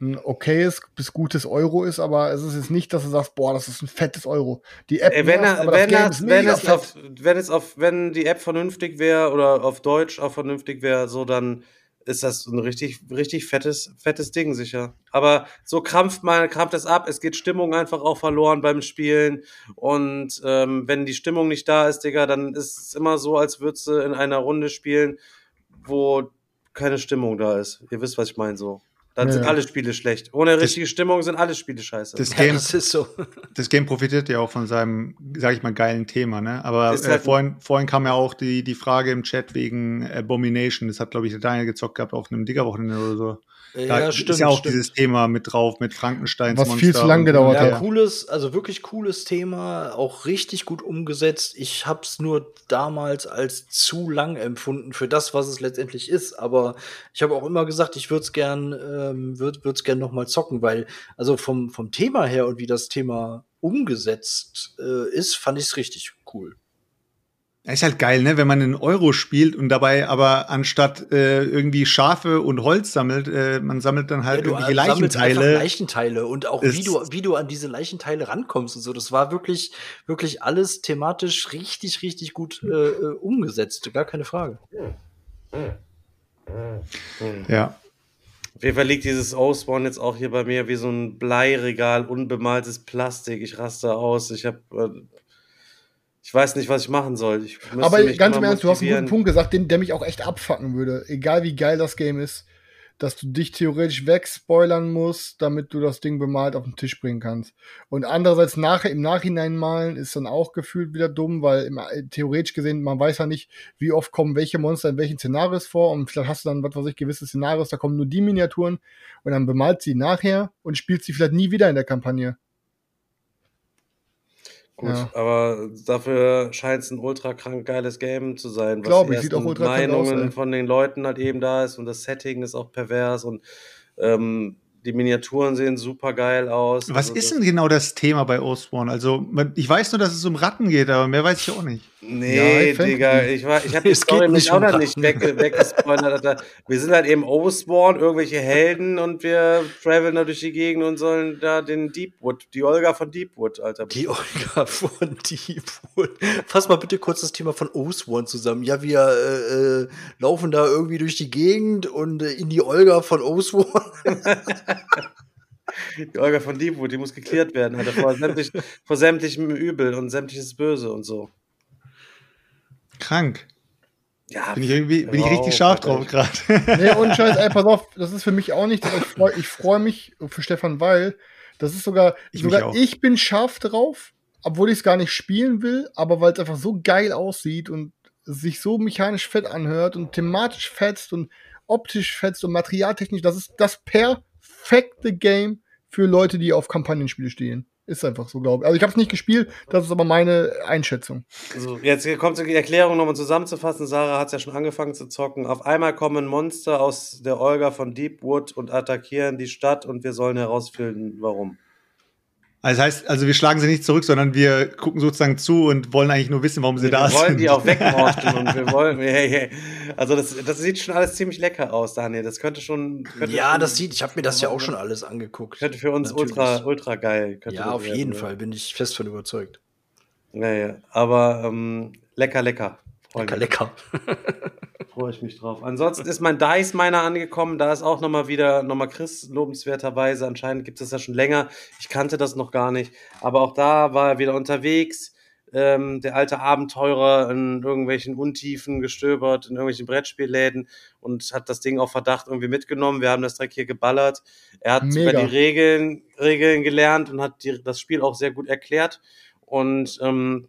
ein okayes bis gutes Euro ist, aber es ist jetzt nicht, dass du sagst, boah, das ist ein fettes Euro. Die App wenn, aber wenn, wenn, es auf, wenn es auf, wenn die App vernünftig wäre oder auf Deutsch auch vernünftig wäre, so dann ist das ein richtig, richtig fettes, fettes Ding sicher. Aber so krampft man, krampft es ab, es geht Stimmung einfach auch verloren beim Spielen. Und ähm, wenn die Stimmung nicht da ist, Digga, dann ist es immer so, als würdest du in einer Runde spielen, wo keine Stimmung da ist. Ihr wisst, was ich meine so. Dann Ja, sind ja. alle Spiele schlecht. Ohne richtige Stimmung sind alle Spiele scheiße. Das ja, Game, das ist so. *laughs* das Game profitiert ja auch von seinem, sag ich mal, geilen Thema, ne? Aber äh, halt- vorhin, vorhin kam ja auch die, die Frage im Chat wegen Abomination. Das hat, glaube ich, der Daniel gezockt gehabt auf einem Digger-Wochenende oder so. Da ja, ist stimmt. ja auch stimmt. dieses Thema mit drauf, mit Frankensteins Was viel zu lang gedauert Ja, hat. cooles, also wirklich cooles Thema, auch richtig gut umgesetzt. Ich habe es nur damals als zu lang empfunden für das, was es letztendlich ist. Aber ich habe auch immer gesagt, ich würde es gern, ähm, würde es gern noch mal zocken, weil also vom vom Thema her und wie das Thema umgesetzt äh, ist, fand ich es richtig cool. Ja, Ist halt geil, ne? Wenn man einen Euro spielt und dabei aber anstatt äh, irgendwie Schafe und Holz sammelt, äh, man sammelt dann halt Ja, einfach Leichenteile. Leichenteile und auch wie du, wie du an diese Leichenteile rankommst und so. Das war wirklich, wirklich alles thematisch richtig, richtig gut äh, äh, umgesetzt. Gar keine Frage. Ja. Auf jeden Fall liegt dieses O-Spawn jetzt auch hier bei mir wie so ein Bleiregal, unbemaltes Plastik. Ich raste aus. Ich habe, äh, ich weiß nicht, was ich machen soll. Ich Aber ganz im Ernst, du hast einen guten Punkt gesagt, den, der mich auch echt abfacken würde. Egal wie geil das Game ist, dass du dich theoretisch wegspoilern musst, damit du das Ding bemalt auf den Tisch bringen kannst. Und andererseits nachher im Nachhinein malen ist dann auch gefühlt wieder dumm, weil im, äh, theoretisch gesehen, man weiß ja nicht, wie oft kommen welche Monster in welchen Szenarios vor und vielleicht hast du dann, was weiß ich, gewisse Szenarios, da kommen nur die Miniaturen und dann bemalt sie nachher und spielt sie vielleicht nie wieder in der Kampagne. Gut, Ja. aber dafür scheint es ein ultra krank geiles Game zu sein. was Glaub ich, sieht auch ultra aus, Meinungen ey. von den Leuten halt eben da ist und das Setting ist auch pervers und ähm, die Miniaturen sehen super geil aus. Was Also ist denn genau das Thema bei Oathsworn? Also, man, ich weiß nur, dass es um Ratten geht, aber mehr weiß ich auch nicht. Nee, Ja. Digga, ich, war, ich hab *laughs* die Es Story nicht auch noch nicht Ratten. weg, weggespoilert. Wir sind halt eben Oathsworn, irgendwelche Helden und wir traveln da durch die Gegend und sollen da den Deepwood, die Olga von Deepwood, Alter. Die Olga von Deepwood. Fass mal bitte kurz das Thema von Oathsworn zusammen. Ja, wir äh, äh, laufen da irgendwie durch die Gegend und äh, in die Olga von Oathsworn. *laughs* Die Olga von Deepwood, die muss geklärt werden, Alter, vor, sämtlich, vor sämtlichem Übel und sämtliches Böse und so. Krank. Ja, Bin ich irgendwie, bin ich richtig scharf Alter. drauf gerade. Nee, und Scheiß, ey, pass auf, das ist für mich auch nicht, aber ich freue ich freu mich für Stefan Weil. Das ist sogar, Ich sogar ich bin scharf drauf, obwohl ich es gar nicht spielen will, aber weil es einfach so geil aussieht und sich so mechanisch fett anhört und thematisch fetzt und optisch fetzt und materialtechnisch, das ist das perfekte Game für Leute, die auf Kampagnenspiele stehen. Ist einfach so, glaube ich. Also ich habe es nicht gespielt, das ist aber meine Einschätzung. So, jetzt kommt die Erklärung nochmal zusammenzufassen. Sarah hat es ja schon angefangen zu zocken. Auf einmal kommen Monster aus der Olga von Deepwood und attackieren die Stadt und wir sollen herausfinden, warum. Also das heißt, also wir schlagen sie nicht zurück, sondern wir gucken sozusagen zu und wollen eigentlich nur wissen, warum sie wir da wollen sind. die auch wegmorsten und wir wollen. Hey, hey. Also das, das sieht schon alles ziemlich lecker aus, Daniel. Das könnte schon. Könnte Ja, schon, das sieht, ich habe mir das ja auch schon alles angeguckt. Könnte für uns Natürlich. ultra, ultra geil. Könnte Ja, auf werden, jeden ja. Fall bin ich fest von überzeugt. Ja, ja. Aber ähm, lecker, lecker. Freu Lecker, lecker. *laughs* Freue ich mich drauf. Ansonsten ist mein Dice Miner angekommen. Da ist auch nochmal wieder, nochmal Chris lobenswerterweise. Anscheinend gibt es das ja schon länger. Ich kannte das noch gar nicht. Aber auch da war er wieder unterwegs. Ähm, der alte Abenteurer in irgendwelchen Untiefen gestöbert, in irgendwelchen Brettspielläden und hat das Ding auf Verdacht irgendwie mitgenommen. Wir haben das direkt hier geballert. Er hat Mega. sogar die Regeln, Regeln gelernt und hat die, das Spiel auch sehr gut erklärt. Und ähm,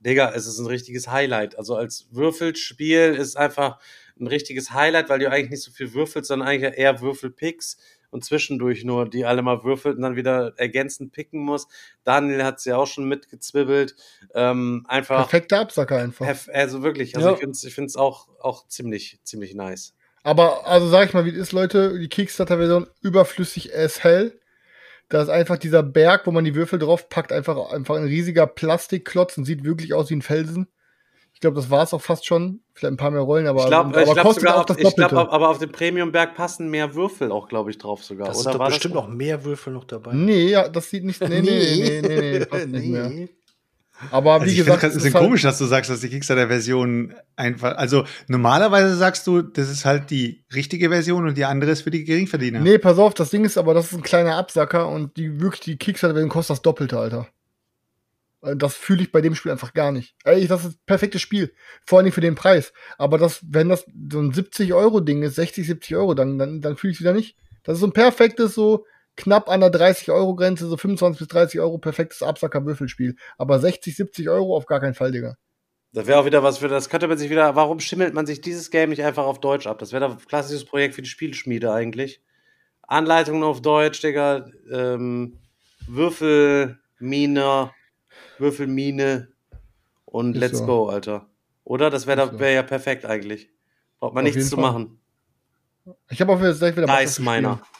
Digga, es ist ein richtiges Highlight. Also als Würfelspiel ist einfach ein richtiges Highlight, weil du eigentlich nicht so viel würfelst, sondern eigentlich eher Würfelpicks und zwischendurch nur die alle mal würfelt und dann wieder ergänzend picken muss. Daniel hat es ja auch schon mitgezwibbelt. Ähm, einfach, Perfekter Absacker einfach. also wirklich, also Ja. ich finde es auch, auch ziemlich, ziemlich nice. Aber, also sag ich mal, wie es ist, Leute, die Kickstarter-Version überflüssig as hell. Da ist einfach dieser Berg, wo man die Würfel drauf packt, einfach, einfach ein riesiger Plastikklotz und sieht wirklich aus wie ein Felsen. Ich glaube, das war es auch fast schon. Vielleicht ein paar mehr Rollen, aber, Ich glaube, aber ich glaub kostet sogar, auch auf, das ich glaub, Doppelte. aber auf dem Premium-Berg passen mehr Würfel auch, glaube ich, drauf sogar. Da oder sind doch war bestimmt das noch mehr Würfel noch dabei. nee, ja, das sieht nicht. Nee, nee, *laughs* nee, nee, nee, nee passt nicht mehr. Nee. Aber Also wie ich gesagt, es ist halt- komisch, dass du sagst, dass die Kickstarter-Version einfach. Also normalerweise sagst du, das ist halt die richtige Version und die andere ist für die Geringverdiener. Nee, pass auf, das Ding ist aber, das ist ein kleiner Absacker und die wirklich die Kickstarter-Version kostet das Doppelte, Alter. Äh, Das fühle ich bei dem Spiel einfach gar nicht. Ey, das ist ein perfektes Spiel. Vor allem für den Preis. Aber das, wenn das so ein 70-Euro-Ding ist, 60, 70 Euro, dann, dann, dann fühle ich es wieder nicht. Das ist so ein perfektes, so knapp an der 30-Euro-Grenze, so 25 bis 30 Euro, perfektes Absacker-Würfelspiel. Aber 60, 70 Euro auf gar keinen Fall, Digga. Das wäre auch wieder was für das könnte man sich wieder. Warum schimmelt man sich dieses Game nicht einfach auf Deutsch ab? Das wäre ein klassisches Projekt für die Spielschmiede eigentlich. Anleitungen auf Deutsch, Digga. Ähm, Würfelmine, Würfelmine und Ist let's so. go, Alter. Oder? Das wäre wär ja perfekt eigentlich. Braucht man Auf nichts zu Fall. machen. Ich habe auch jetzt gleich wieder zu Miner. spielen.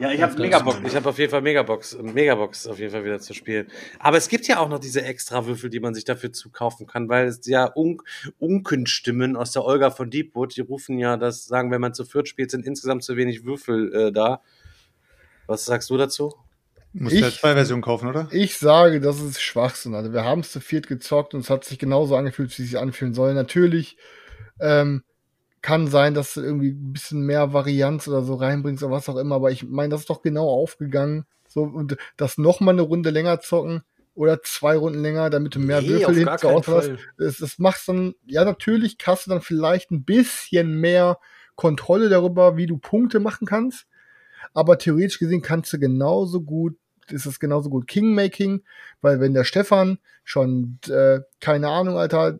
Ja, ich habe Megabox. Ich habe auf jeden Fall Megabox, Megabox auf jeden Fall wieder zu spielen. Aber es gibt ja auch noch diese extra Würfel, die man sich dafür zukaufen kann, weil es ja Un Unkenstimmen aus der Olga von Deepwood, die rufen ja, dass sagen, wenn man zu viert spielt, sind insgesamt zu wenig Würfel äh, da. Was sagst du dazu? Du musst halt Ich- zwei Versionen kaufen, oder? Ich sage, das ist Schwachsinn. Also wir haben es zu viert gezockt und es hat sich genauso angefühlt, wie es sich anfühlen soll. Natürlich ähm, kann sein, dass du irgendwie ein bisschen mehr Varianz oder so reinbringst oder was auch immer, aber ich meine, das ist doch genau aufgegangen. So, und das noch mal eine Runde länger zocken oder zwei Runden länger, damit du mehr Nee, Würfel hinten hast. Das, das machst dann, ja, natürlich hast du dann vielleicht ein bisschen mehr Kontrolle darüber, wie du Punkte machen kannst. Aber theoretisch gesehen kannst du genauso gut, ist es genauso gut Kingmaking, weil wenn der Stefan schon, äh, keine Ahnung, Alter,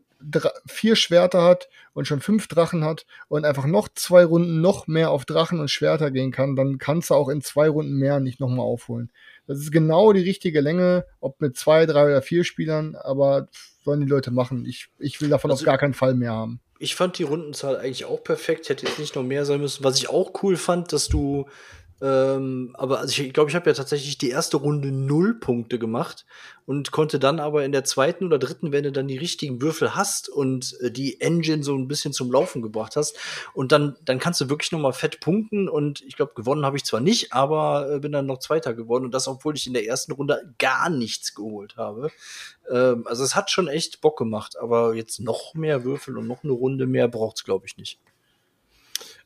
vier Schwerter hat und schon fünf Drachen hat und einfach noch zwei Runden noch mehr auf Drachen und Schwerter gehen kann, dann kannst du auch in zwei Runden mehr nicht nochmal aufholen. Das ist genau die richtige Länge, ob mit zwei, drei oder vier Spielern, aber sollen die Leute machen. Ich, ich will davon Also- auf gar keinen Fall mehr haben. Ich fand die Rundenzahl eigentlich auch perfekt. Hätte jetzt nicht noch mehr sein müssen. Was ich auch cool fand, dass du, ähm, aber also ich glaube, ich habe ja tatsächlich die erste Runde null Punkte gemacht und konnte dann aber in der zweiten oder dritten, wenn du dann die richtigen Würfel hast und äh, die Engine so ein bisschen zum Laufen gebracht hast und dann, dann kannst du wirklich noch mal fett punkten und ich glaube, gewonnen habe ich zwar nicht, aber äh, bin dann noch Zweiter geworden und das, obwohl ich in der ersten Runde gar nichts geholt habe. Ähm, also es hat schon echt Bock gemacht, aber jetzt noch mehr Würfel und noch eine Runde mehr braucht's glaube ich nicht.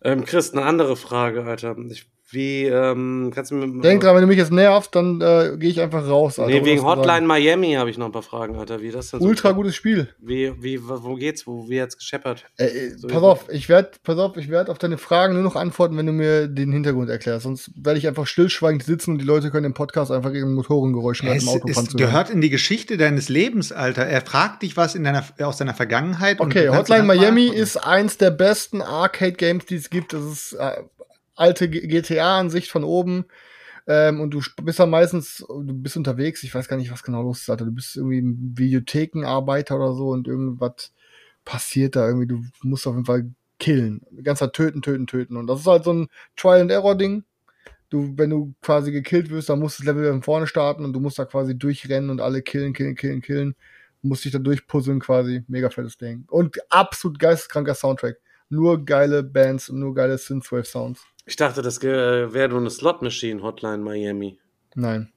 Ähm, Chris, eine andere Frage, Alter. Ich Wie, ähm, kannst du mir. Denk dran, wenn du mich jetzt nervst, dann äh, gehe ich einfach raus. Alter, Nee, wegen. Hotline Miami habe ich noch ein paar Fragen, Alter. Wie das denn so? Ultra gutes Spiel. Wie, wie, wo geht's? Wo, wie hat's gescheppert? Äh, äh, So pass auf, ich werde, pass auf, ich werde auf deine Fragen nur noch antworten, wenn du mir den Hintergrund erklärst. Sonst werde ich einfach stillschweigend sitzen und die Leute können im Podcast einfach ihren Motorengeräuschen gerade Es, im Auto es gehört in die Geschichte deines Lebens, Alter. Er fragt dich was in deiner, aus deiner Vergangenheit. Okay, Hotline Miami ist eins der besten Arcade-Games, die es gibt. Das ist äh, alte GTA-Ansicht von oben. Ähm, und du bist dann meistens, du bist unterwegs, ich weiß gar nicht, was genau los ist, Alter. Du bist irgendwie ein Videothekenarbeiter oder so und irgendwas passiert da irgendwie. Du musst auf jeden Fall killen. Ganze Zeit töten, töten, töten. Und das ist halt so ein Trial-and-Error-Ding. Du, wenn du quasi gekillt wirst, dann musst du das Level von vorne starten und du musst da quasi durchrennen und alle killen, killen, killen, killen. Du musst dich da durchpuzzeln quasi. Mega fettes Ding. Und absolut geisteskranker Soundtrack. Nur geile Bands und nur geile Synthwave-Sounds. Ich dachte, das äh, wäre nur eine Slot-Machine, Hotline Miami. Nein.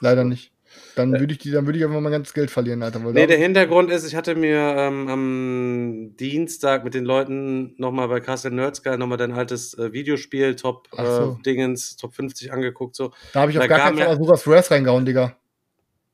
Leider nicht. Dann würde ich die, dann würde ich einfach mein ganzes Geld verlieren, Alter. Weil Nee, der Hintergrund ist, ich hatte mir ähm, am Dienstag mit den Leuten nochmal bei Castle Nerds Guy nochmal dein altes äh, Videospiel, Top so. äh, Dingens, Top 50 angeguckt. So. da habe ich auf da gar kam keinen Fall Asuras Wrath reingehauen, Digga.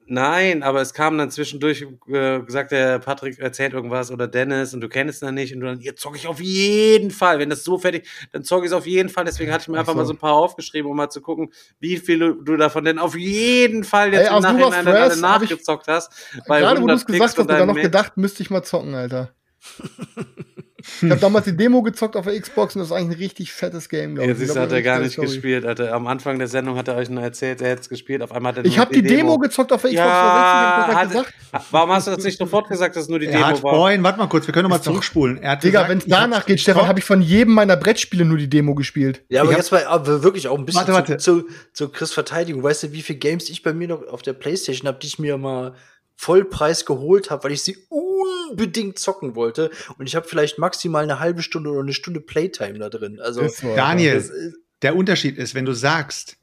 Nein, aber es kam dann zwischendurch, äh, gesagt der Patrick erzählt irgendwas oder Dennis und du kennst ihn dann nicht und du dann, ihr zock ich auf jeden Fall. Wenn das so fertig, dann zock ich es auf jeden Fall. Deswegen hatte ich mir Ach einfach so. mal so ein paar aufgeschrieben, um mal zu gucken, wie viel du, du davon denn auf jeden Fall jetzt Ey, im Nachhinein ich- nachgezockt hast. Bei Gerade wo du 100 es gesagt hast, sogar noch gedacht, müsste ich mal zocken, Alter. *laughs* ich habe *laughs* damals die Demo gezockt auf der Xbox und das ist eigentlich ein richtig fettes Game, glaub Jetzt Ich ist, glaub, hat er gar nicht Story. gespielt, Alter. Am Anfang der Sendung hat er euch nur erzählt, er hätte es gespielt. Auf einmal hat er Ich habe die Demo gezockt auf der Xbox Ja, 360, hab ich hat, gesagt. warum hast du das nicht sofort gesagt, dass es nur die Er Demo hat war? vorhin, warte mal kurz, wir können noch mal Ist doch- zurückspulen. Er hat Digga, wenn es ich danach geht, Stefan, habe ich von jedem meiner Brettspiele nur die Demo gespielt. Ja, aber Ich jetzt mal wirklich auch ein bisschen Warte, warte. Zu, zu, zu Chris Verteidigung. Weißt du, wie viele Games ich bei mir noch auf der Playstation habe, die ich mir mal Vollpreis geholt habe, weil ich sie unbedingt zocken wollte. Und ich habe vielleicht maximal eine halbe Stunde oder eine Stunde Playtime da drin. Also. Daniel, das ist- der Unterschied ist, wenn du sagst,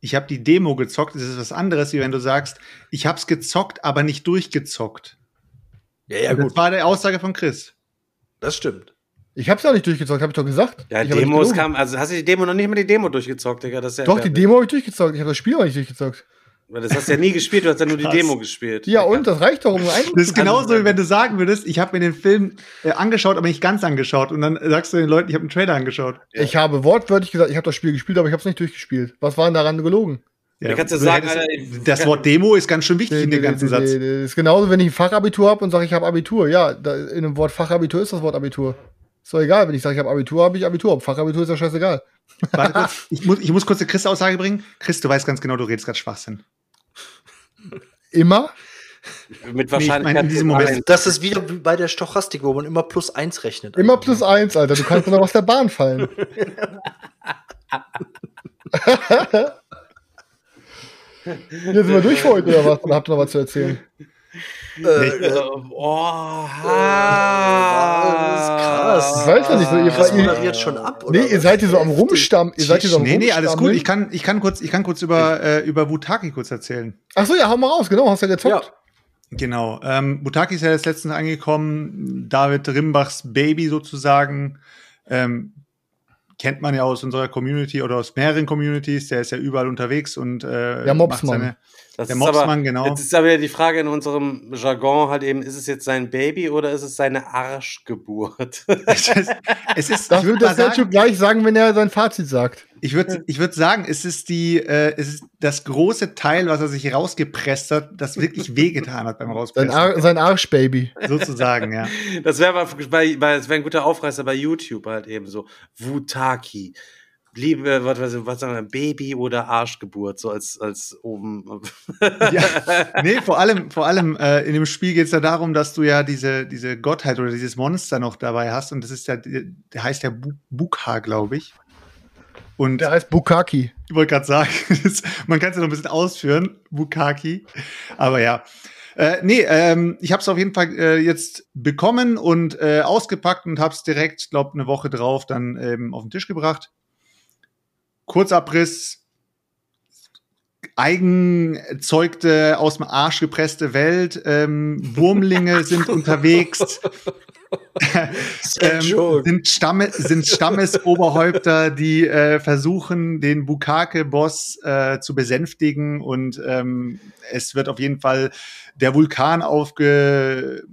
ich habe die Demo gezockt, ist es was anderes, wie wenn du sagst, ich hab's gezockt, aber nicht durchgezockt. ja, ja, das gut, war die Aussage von Chris. das stimmt. Ich hab's ja nicht durchgezockt, habe ich doch gesagt. Ja, ich Demos kam, also hast du die Demo noch nicht mal die Demo durchgezockt, Digga. Das ist ja Doch, die. Demo habe ich durchgezockt. Ich habe das Spiel aber nicht durchgezockt. Weil Das hast du ja nie gespielt, du hast ja nur die. Demo gespielt. Ja, und das reicht doch, um *laughs* ein. Das ist genauso, wie wenn du sagen würdest, ich habe mir den Film äh, angeschaut, aber nicht ganz angeschaut. Und dann sagst du den Leuten, ich habe einen Trailer angeschaut. Ich habe wortwörtlich gesagt, ich habe das Spiel gespielt, aber ich habe es nicht durchgespielt. Was war denn daran gelogen? Wie kannst du sagen, Alter, das Wort Demo ist ganz schön wichtig in dem ganzen Satz. Das ist genauso, wenn ich ein Fachabitur habe und sage, ich habe Abitur. Ja, da, in dem Wort Fachabitur ist das Wort Abitur. Ist doch egal, wenn ich sage, ich habe Abitur, habe ich Abitur. Ob Fachabitur ist ja scheißegal. Warte kurz, *laughs* ich muss, ich muss kurz eine Chris-Aussage bringen. Chris, du weißt ganz genau, du redest gerade Schwachsinn. Immer. mit ich Wahrscheinlichkeit. meine, in diesem Moment- Das ist wieder wie bei der Stochastik, wo man immer plus eins rechnet. Immer plus eins, Alter. Du kannst noch aus der Bahn fallen. *laughs* Hier sind wir durch für heute, oder was? Oder habt ihr noch was zu erzählen? Äh, äh, Oh, das ist krass. Ich weiß ja nicht so, ihr- Das ihr- moderiert schon ab, oder? Nee, ihr seid hier so am Rumstammen. Ihr seid hier so am nee, nee, alles gut. Ich kann, ich kann kurz, ich kann kurz über, äh, über Butaki kurz erzählen. Ach so, ja, hau mal raus. Genau, hast ja gezockt. Ja. Genau. Ähm, Butaki ist ja jetzt letztens angekommen. David Rimbachs Baby sozusagen. Ähm, kennt man ja aus unserer Community oder aus mehreren Communities. Der ist ja überall unterwegs und äh, Mopsmann. macht seine- Das Der ist Mopsmann, aber, genau. Jetzt ist aber wieder die Frage in unserem Jargon halt eben, ist es jetzt sein Baby oder ist es seine Arschgeburt? *laughs* es ist, es ist Das ich wird würd der mal sagen, gleich sagen, wenn er sein Fazit sagt. ich würde ich würd sagen, es ist die, äh, es ist das große Teil, was er sich rausgepresst hat, das wirklich *laughs* wehgetan hat beim Sein, Rauspressen. Ar sein Arschbaby. sozusagen, ja. Das wäre aber bei, bei, das wär ein guter Aufreißer bei YouTube halt eben so. Wutaki. Liebe, was, was, was sagen wir, Baby oder Arschgeburt, so als, als oben. *laughs* ja. Nee, vor allem, vor allem äh, in dem Spiel geht es ja darum, dass du ja diese, diese Gottheit oder dieses Monster noch dabei hast. Und das ist ja, der heißt ja Bu Bukha, glaube ich. Und Der heißt Bukaki. ich wollte gerade sagen, *laughs* man kann es ja noch ein bisschen ausführen, Bukaki. Aber ja. Äh, nee, ähm, ich habe es auf jeden Fall äh, jetzt bekommen und äh, ausgepackt und habe es direkt, glaube eine Woche drauf dann ähm, auf den Tisch gebracht. Kurzabriss, eigenzeugte, aus dem Arsch gepresste Welt, ähm, Wurmlinge *laughs* sind unterwegs. *laughs* ähm, sind, Stamme, sind Stammesoberhäupter, die äh, versuchen, den Bukake-Boss äh, zu besänftigen und ähm, es wird auf jeden Fall der Vulkan aufge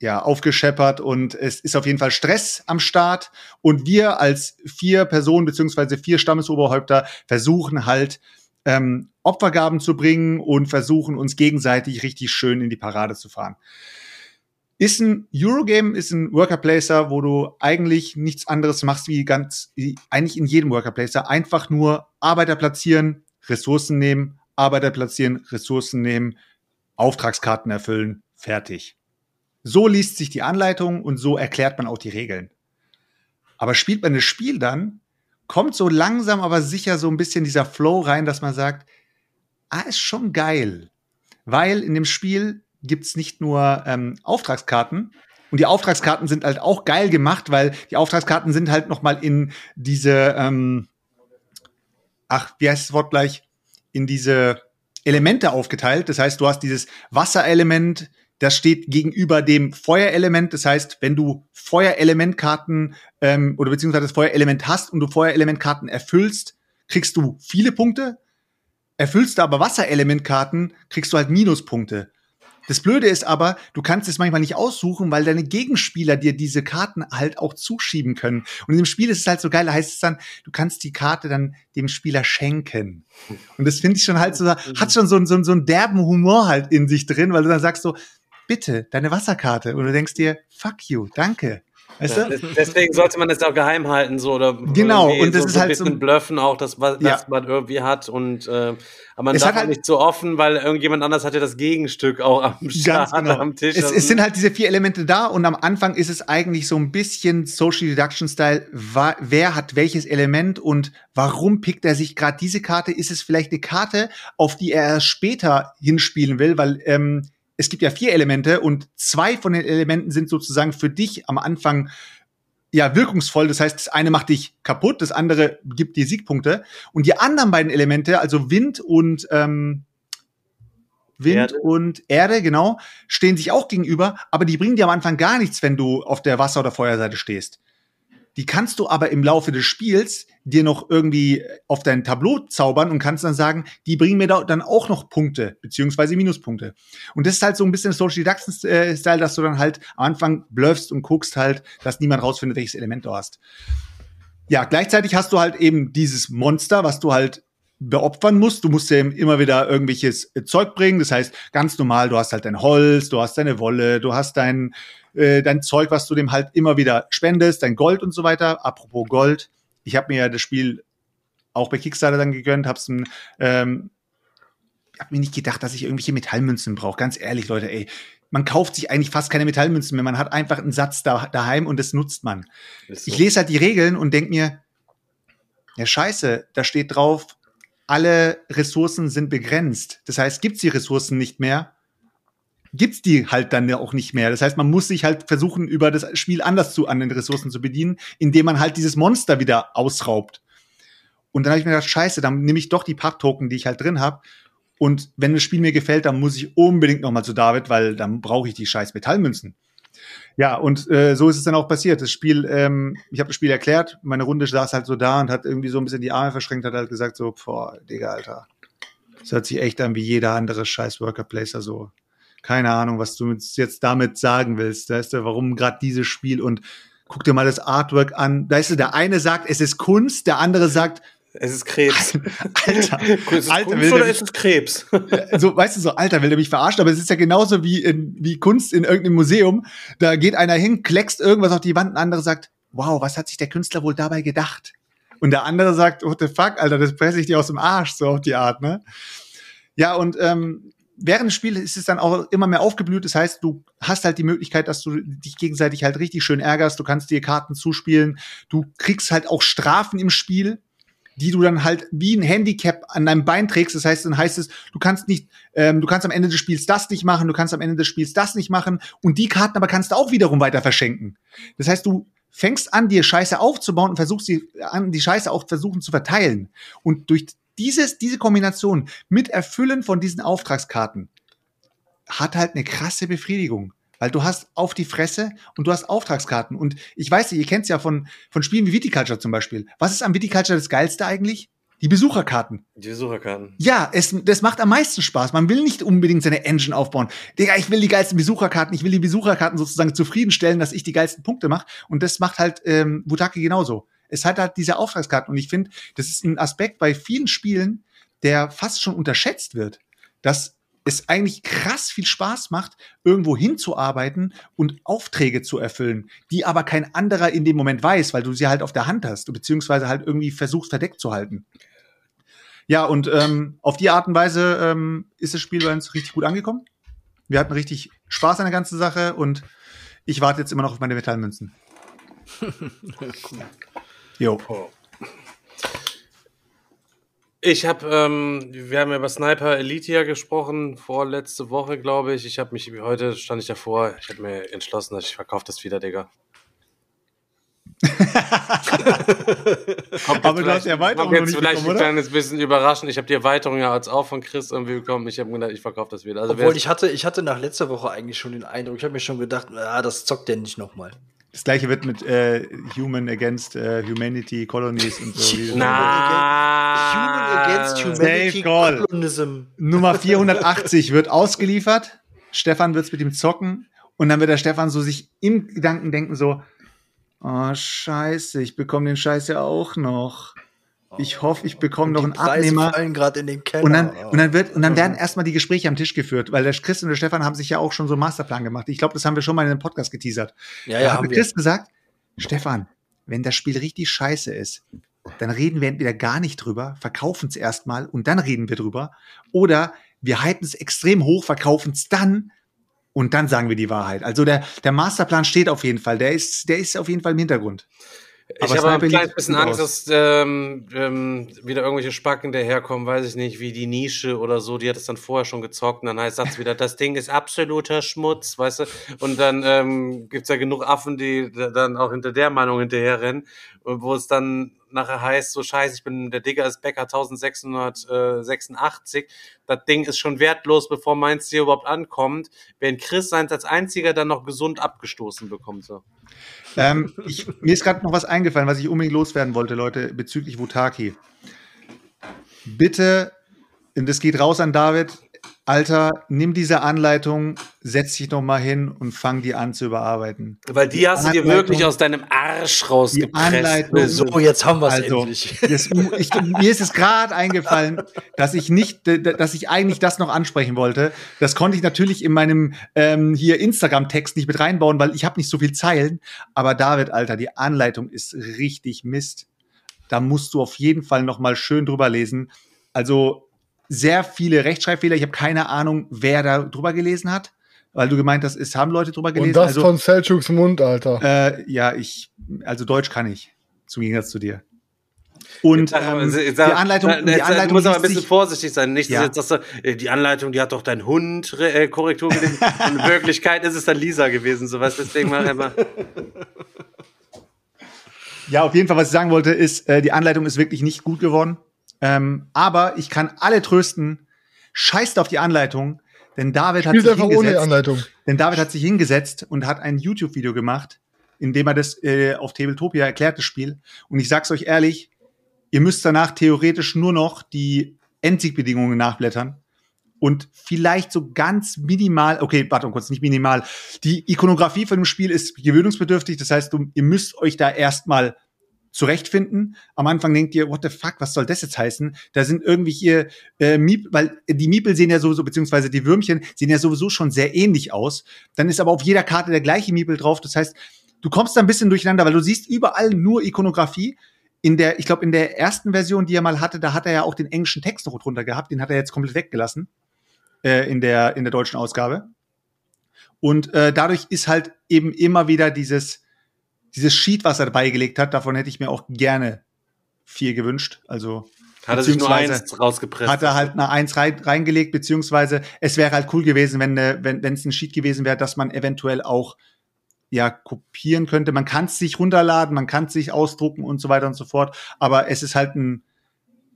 ja, aufgescheppert und es ist auf jeden Fall Stress am Start. Und wir als vier Personen beziehungsweise vier Stammesoberhäupter versuchen halt ähm, Opfergaben zu bringen und versuchen uns gegenseitig richtig schön in die Parade zu fahren. Ist ein Eurogame, ist ein Worker Placer, wo du eigentlich nichts anderes machst wie ganz, wie eigentlich in jedem Worker Placer. Einfach nur Arbeiter platzieren, Ressourcen nehmen, Arbeiter platzieren, Ressourcen nehmen, Auftragskarten erfüllen, fertig. So liest sich die Anleitung und so erklärt man auch die Regeln. Aber spielt man das Spiel dann, kommt so langsam aber sicher so ein bisschen dieser Flow rein, dass man sagt, ah, ist schon geil. Weil in dem Spiel gibt's nicht nur ähm, Auftragskarten, und die Auftragskarten sind halt auch geil gemacht, weil die Auftragskarten sind halt noch mal in diese, ähm, ach, wie heißt das Wort gleich? In diese Elemente aufgeteilt. Das heißt, du hast dieses Wasserelement, das steht gegenüber dem Feuerelement. Das heißt, wenn du Feuerelementkarten ähm, oder beziehungsweise das Feuerelement hast und du Feuerelementkarten erfüllst, kriegst du viele Punkte. Erfüllst du aber Wasserelementkarten, kriegst du halt Minuspunkte. Das Blöde ist aber, du kannst es manchmal nicht aussuchen, weil deine Gegenspieler dir diese Karten halt auch zuschieben können. Und in dem Spiel ist es halt so geil, da heißt es dann, du kannst die Karte dann dem Spieler schenken. Und das finde ich schon halt so, hat schon so, so, so einen derben Humor halt in sich drin, weil du dann sagst so, bitte, deine Wasserkarte. Und du denkst dir, fuck you, danke. Weißt du? Deswegen sollte man das auch geheim halten, so oder genau. Und das so, ist so halt ein bisschen so bluffen auch, das was Ja. man irgendwie hat und äh, aber man Es darf hat halt- nicht so offen, weil irgendjemand anders hat ja das Gegenstück auch am Start, genau. *laughs* am Tisch. Es, es sind halt diese vier Elemente da und am Anfang ist es eigentlich so ein bisschen Social Deduction Style. Wer hat welches Element und warum pickt er sich gerade diese Karte? Ist es vielleicht eine Karte, auf die er erst später hinspielen will? Weil ähm, es gibt ja vier Elemente und zwei von den Elementen sind sozusagen für dich am Anfang ja wirkungsvoll. Das heißt, das eine macht dich kaputt, das andere gibt dir Siegpunkte. Und die anderen beiden Elemente, also Wind und ähm, Wind Erde. und Erde, genau, stehen sich auch gegenüber, aber die bringen dir am Anfang gar nichts, wenn du auf der Wasser- oder Feuerseite stehst. Die kannst du aber im Laufe des Spiels dir noch irgendwie auf dein Tableau zaubern und kannst dann sagen, die bringen mir da dann auch noch Punkte, beziehungsweise Minuspunkte. Und das ist halt so ein bisschen Social Deduction-Style, dass du dann halt am Anfang bluffst und guckst halt, dass niemand rausfindet, welches Element du hast. Ja, gleichzeitig hast du halt eben dieses Monster, was du halt beopfern musst. Du musst ja immer wieder irgendwelches äh, Zeug bringen. Das heißt, ganz normal, du hast halt dein Holz, du hast deine Wolle, du hast dein, äh, dein Zeug, was du dem halt immer wieder spendest, dein Gold und so weiter. Apropos Gold, ich habe mir ja das Spiel auch bei Kickstarter dann gegönnt, hab's ein, ähm, hab mir nicht gedacht, dass ich irgendwelche Metallmünzen brauche. Ganz ehrlich, Leute, ey. Man kauft sich eigentlich fast keine Metallmünzen mehr. Man hat einfach einen Satz da, daheim und das nutzt man. Ist so. Ich lese halt die Regeln und denk mir, ja scheiße, da steht drauf, alle Ressourcen sind begrenzt. Das heißt, gibt's die Ressourcen nicht mehr, gibt's die halt dann ja auch nicht mehr. Das heißt, man muss sich halt versuchen, über das Spiel anders zu an den Ressourcen zu bedienen, indem man halt dieses Monster wieder ausraubt. Und dann habe ich mir gedacht, scheiße, dann nehme ich doch die Papp-Token, die ich halt drin habe. Und wenn das Spiel mir gefällt, dann muss ich unbedingt noch mal zu David, weil dann brauche ich die scheiß Metallmünzen. Ja, und äh, so ist es dann auch passiert. Das Spiel, ähm, ich habe das Spiel erklärt, meine Runde saß halt so da und hat irgendwie so ein bisschen die Arme verschränkt, hat halt gesagt so, boah, Digga, Alter, das hört sich echt an wie jeder andere scheiß Worker Placer so. Keine Ahnung, was du jetzt damit sagen willst. Weißt du, warum gerade dieses Spiel und guck dir mal das Artwork an. Weißt du, der eine sagt, es ist Kunst, der andere sagt, Es ist Krebs. Alter, *laughs* ist es Alter, Kunst oder der- ist es Krebs? so, weißt du, so, Alter, will der mich verarschen, aber es ist ja genauso wie, in, wie Kunst in irgendeinem Museum. Da geht einer hin, kleckst irgendwas auf die Wand, ein anderer sagt, wow, was hat sich der Künstler wohl dabei gedacht? Und der andere sagt, what the fuck, Alter, das presse ich dir aus dem Arsch, so auf die Art, ne? Ja, und ähm, während des Spiels ist es dann auch immer mehr aufgeblüht. Das heißt, du hast halt die Möglichkeit, dass du dich gegenseitig halt richtig schön ärgerst. Du kannst dir Karten zuspielen. Du kriegst halt auch Strafen im Spiel die du dann halt wie ein Handicap an deinem Bein trägst. Das heißt, dann heißt es, du kannst nicht, ähm, du kannst am Ende des Spiels das nicht machen, du kannst am Ende des Spiels das nicht machen und die Karten aber kannst du auch wiederum weiter verschenken. Das heißt, du fängst an, dir Scheiße aufzubauen und versuchst die, an, die Scheiße auch versuchen zu verteilen. Und durch dieses, diese Kombination mit Erfüllen von diesen Auftragskarten hat halt eine krasse Befriedigung. Weil du hast auf die Fresse und du hast Auftragskarten. Und ich weiß ihr kennt es ja von, von Spielen wie Viticulture zum Beispiel. Was ist am Viticulture das Geilste eigentlich? Die Besucherkarten. Die Besucherkarten. Ja, es, das macht am meisten Spaß. Man will nicht unbedingt seine Engine aufbauen. Digga, ich will die geilsten Besucherkarten. Ich will die Besucherkarten sozusagen zufriedenstellen, dass ich die geilsten Punkte mache. Und das macht halt ähm, Butaki genauso. Es hat halt diese Auftragskarten. Und ich finde, das ist ein Aspekt bei vielen Spielen, der fast schon unterschätzt wird. Dass es eigentlich krass viel Spaß macht, irgendwo hinzuarbeiten und Aufträge zu erfüllen, die aber kein anderer in dem Moment weiß, weil du sie halt auf der Hand hast, beziehungsweise halt irgendwie versuchst verdeckt zu halten. Ja, und ähm, auf die Art und Weise ähm, ist das Spiel bei uns richtig gut angekommen. Wir hatten richtig Spaß an der ganzen Sache und ich warte jetzt immer noch auf meine Metallmünzen. cool. *laughs* Jo. Ich habe, ähm, wir haben ja über Sniper Elite ja gesprochen, vorletzte Woche, glaube ich. Ich habe mich, heute stand ich davor, ich habe mir entschlossen, dass ich verkaufe das wieder, Digga. *laughs* Aber du hast die Erweiterung noch jetzt nicht vielleicht bekommen, ein kleines bisschen überraschend. Ich habe die Erweiterung ja als auch von Chris irgendwie bekommen. Ich habe gedacht, ich verkaufe das wieder. Also Obwohl ich hatte, ich hatte nach letzter Woche eigentlich schon den Eindruck, ich habe mir schon gedacht, ah, das zockt der nicht nochmal. Das gleiche wird mit äh, Human Against äh, Humanity Colonies und so. Na, Human Against Humanity. Colonism. Nummer 480 wird ausgeliefert. Stefan wird's mit ihm zocken. Und dann wird der Stefan so sich im Gedanken denken so, oh scheiße, ich bekomme den Scheiß ja auch noch. Ich hoffe, ich bekomme noch einen Preise Abnehmer. fallen gerade in den Keller. Und dann, und dann wird, und dann werden erstmal die Gespräche am Tisch geführt, weil der Chris und der Stefan haben sich ja auch schon so einen Masterplan gemacht. Ich glaube, das haben wir schon mal in einem Podcast geteasert. ja, da ja, hat haben mir wir. Chris gesagt, Stefan, wenn das Spiel richtig scheiße ist, dann reden wir entweder gar nicht drüber, verkaufen es erstmal und dann reden wir drüber. Oder wir hypen es extrem hoch, verkaufen es dann und dann sagen wir die Wahrheit. Also der, der Masterplan steht auf jeden Fall. Der ist, der ist auf jeden Fall im Hintergrund. Ich Aber habe Sniper ein kleines bisschen Angst, aus. dass ähm, ähm, wieder irgendwelche Spacken daherkommen, weiß ich nicht, wie die Nische oder so, die hat es dann vorher schon gezockt und dann heißt es wieder, das Ding ist absoluter Schmutz, weißt du? Und dann ähm, gibt's ja genug Affen, die da- dann auch hinter der Meinung hinterherrennen, wo es dann nachher heißt, so scheiße, ich bin der Digger ist Becker 1686, das Ding ist schon wertlos, bevor meins hier überhaupt ankommt, während Chris seins als einziger dann noch gesund abgestoßen bekommt. So. Ähm, ich, mir ist gerade noch was eingefallen, was ich unbedingt loswerden wollte, Leute, bezüglich Wutaki. Bitte, und das geht raus an David, Alter, nimm diese Anleitung, setz dich noch mal hin und fang die an zu überarbeiten. Weil die hast du dir wirklich aus deinem Arsch rausgepresst. Anleitung- So, jetzt haben wir es Also, endlich. *laughs* das, ich, mir ist es gerade eingefallen, dass ich nicht, dass ich eigentlich das noch ansprechen wollte. Das konnte ich natürlich in meinem ähm, hier Instagram-Text nicht mit reinbauen, weil ich habe nicht so viel Zeilen. Aber David, Alter, die Anleitung ist richtig Mist. Da musst du auf jeden Fall noch mal schön drüber lesen. Also sehr viele Rechtschreibfehler. Ich habe keine Ahnung, wer da drüber gelesen hat, weil du gemeint hast, es haben Leute drüber gelesen. Und das also, von Selchuks Mund, Alter. äh, ja, ich, also Deutsch kann ich, zum Gegensatz zu dir. Und sag mal, ähm, die Anleitung, jetzt die sag- Anleitung du musst aber ein bisschen sich- vorsichtig sein. Nicht, dass Ja. jetzt sagst du, äh, die Anleitung, die hat doch dein Hund äh, Korrektur gelesen. *laughs* In Wirklichkeit ist es dann Lisa gewesen, so was. Deswegen mach immer. Ja, auf jeden Fall, was ich sagen wollte, ist, äh, die Anleitung ist wirklich nicht gut geworden. Ähm, aber ich kann alle trösten, scheißt auf die Anleitung, denn David hat Spielt sich einfach ohne hingesetzt. Anleitung. Denn David hat sich hingesetzt und hat ein YouTube-Video gemacht, in dem er das äh, auf Tabletopia erklärt, das Spiel. Und ich sag's euch ehrlich, ihr müsst danach theoretisch nur noch die Endsigbedingungen nachblättern und vielleicht so ganz minimal, okay, warte mal kurz, nicht minimal. Die Ikonografie von dem Spiel ist gewöhnungsbedürftig, das heißt, ihr müsst euch da erstmal zurechtfinden. Am Anfang denkt ihr, what the fuck, was soll das jetzt heißen? Da sind irgendwie hier äh, Miep, weil die Miepel sehen ja sowieso, beziehungsweise die Würmchen sehen ja sowieso schon sehr ähnlich aus. Dann ist aber auf jeder Karte der gleiche Miepel drauf. Das heißt, du kommst da ein bisschen durcheinander, weil du siehst überall nur Ikonografie. In der, ich glaube, in der ersten Version, die er mal hatte, da hat er ja auch den englischen Text noch drunter gehabt. Den hat er jetzt komplett weggelassen äh, in der in der deutschen Ausgabe. Und äh, dadurch ist halt eben immer wieder dieses dieses Sheet, was er dabei gelegt hat. Davon hätte ich mir auch gerne vier gewünscht. Also Hat er sich nur eins rausgepresst. hat er halt eine Eins rein, reingelegt, beziehungsweise es wäre halt cool gewesen, wenn äh, wenn wenn es ein Sheet gewesen wäre, dass man eventuell auch ja kopieren könnte. Man kann es sich runterladen, man kann es sich ausdrucken und so weiter und so fort. Aber es ist halt ein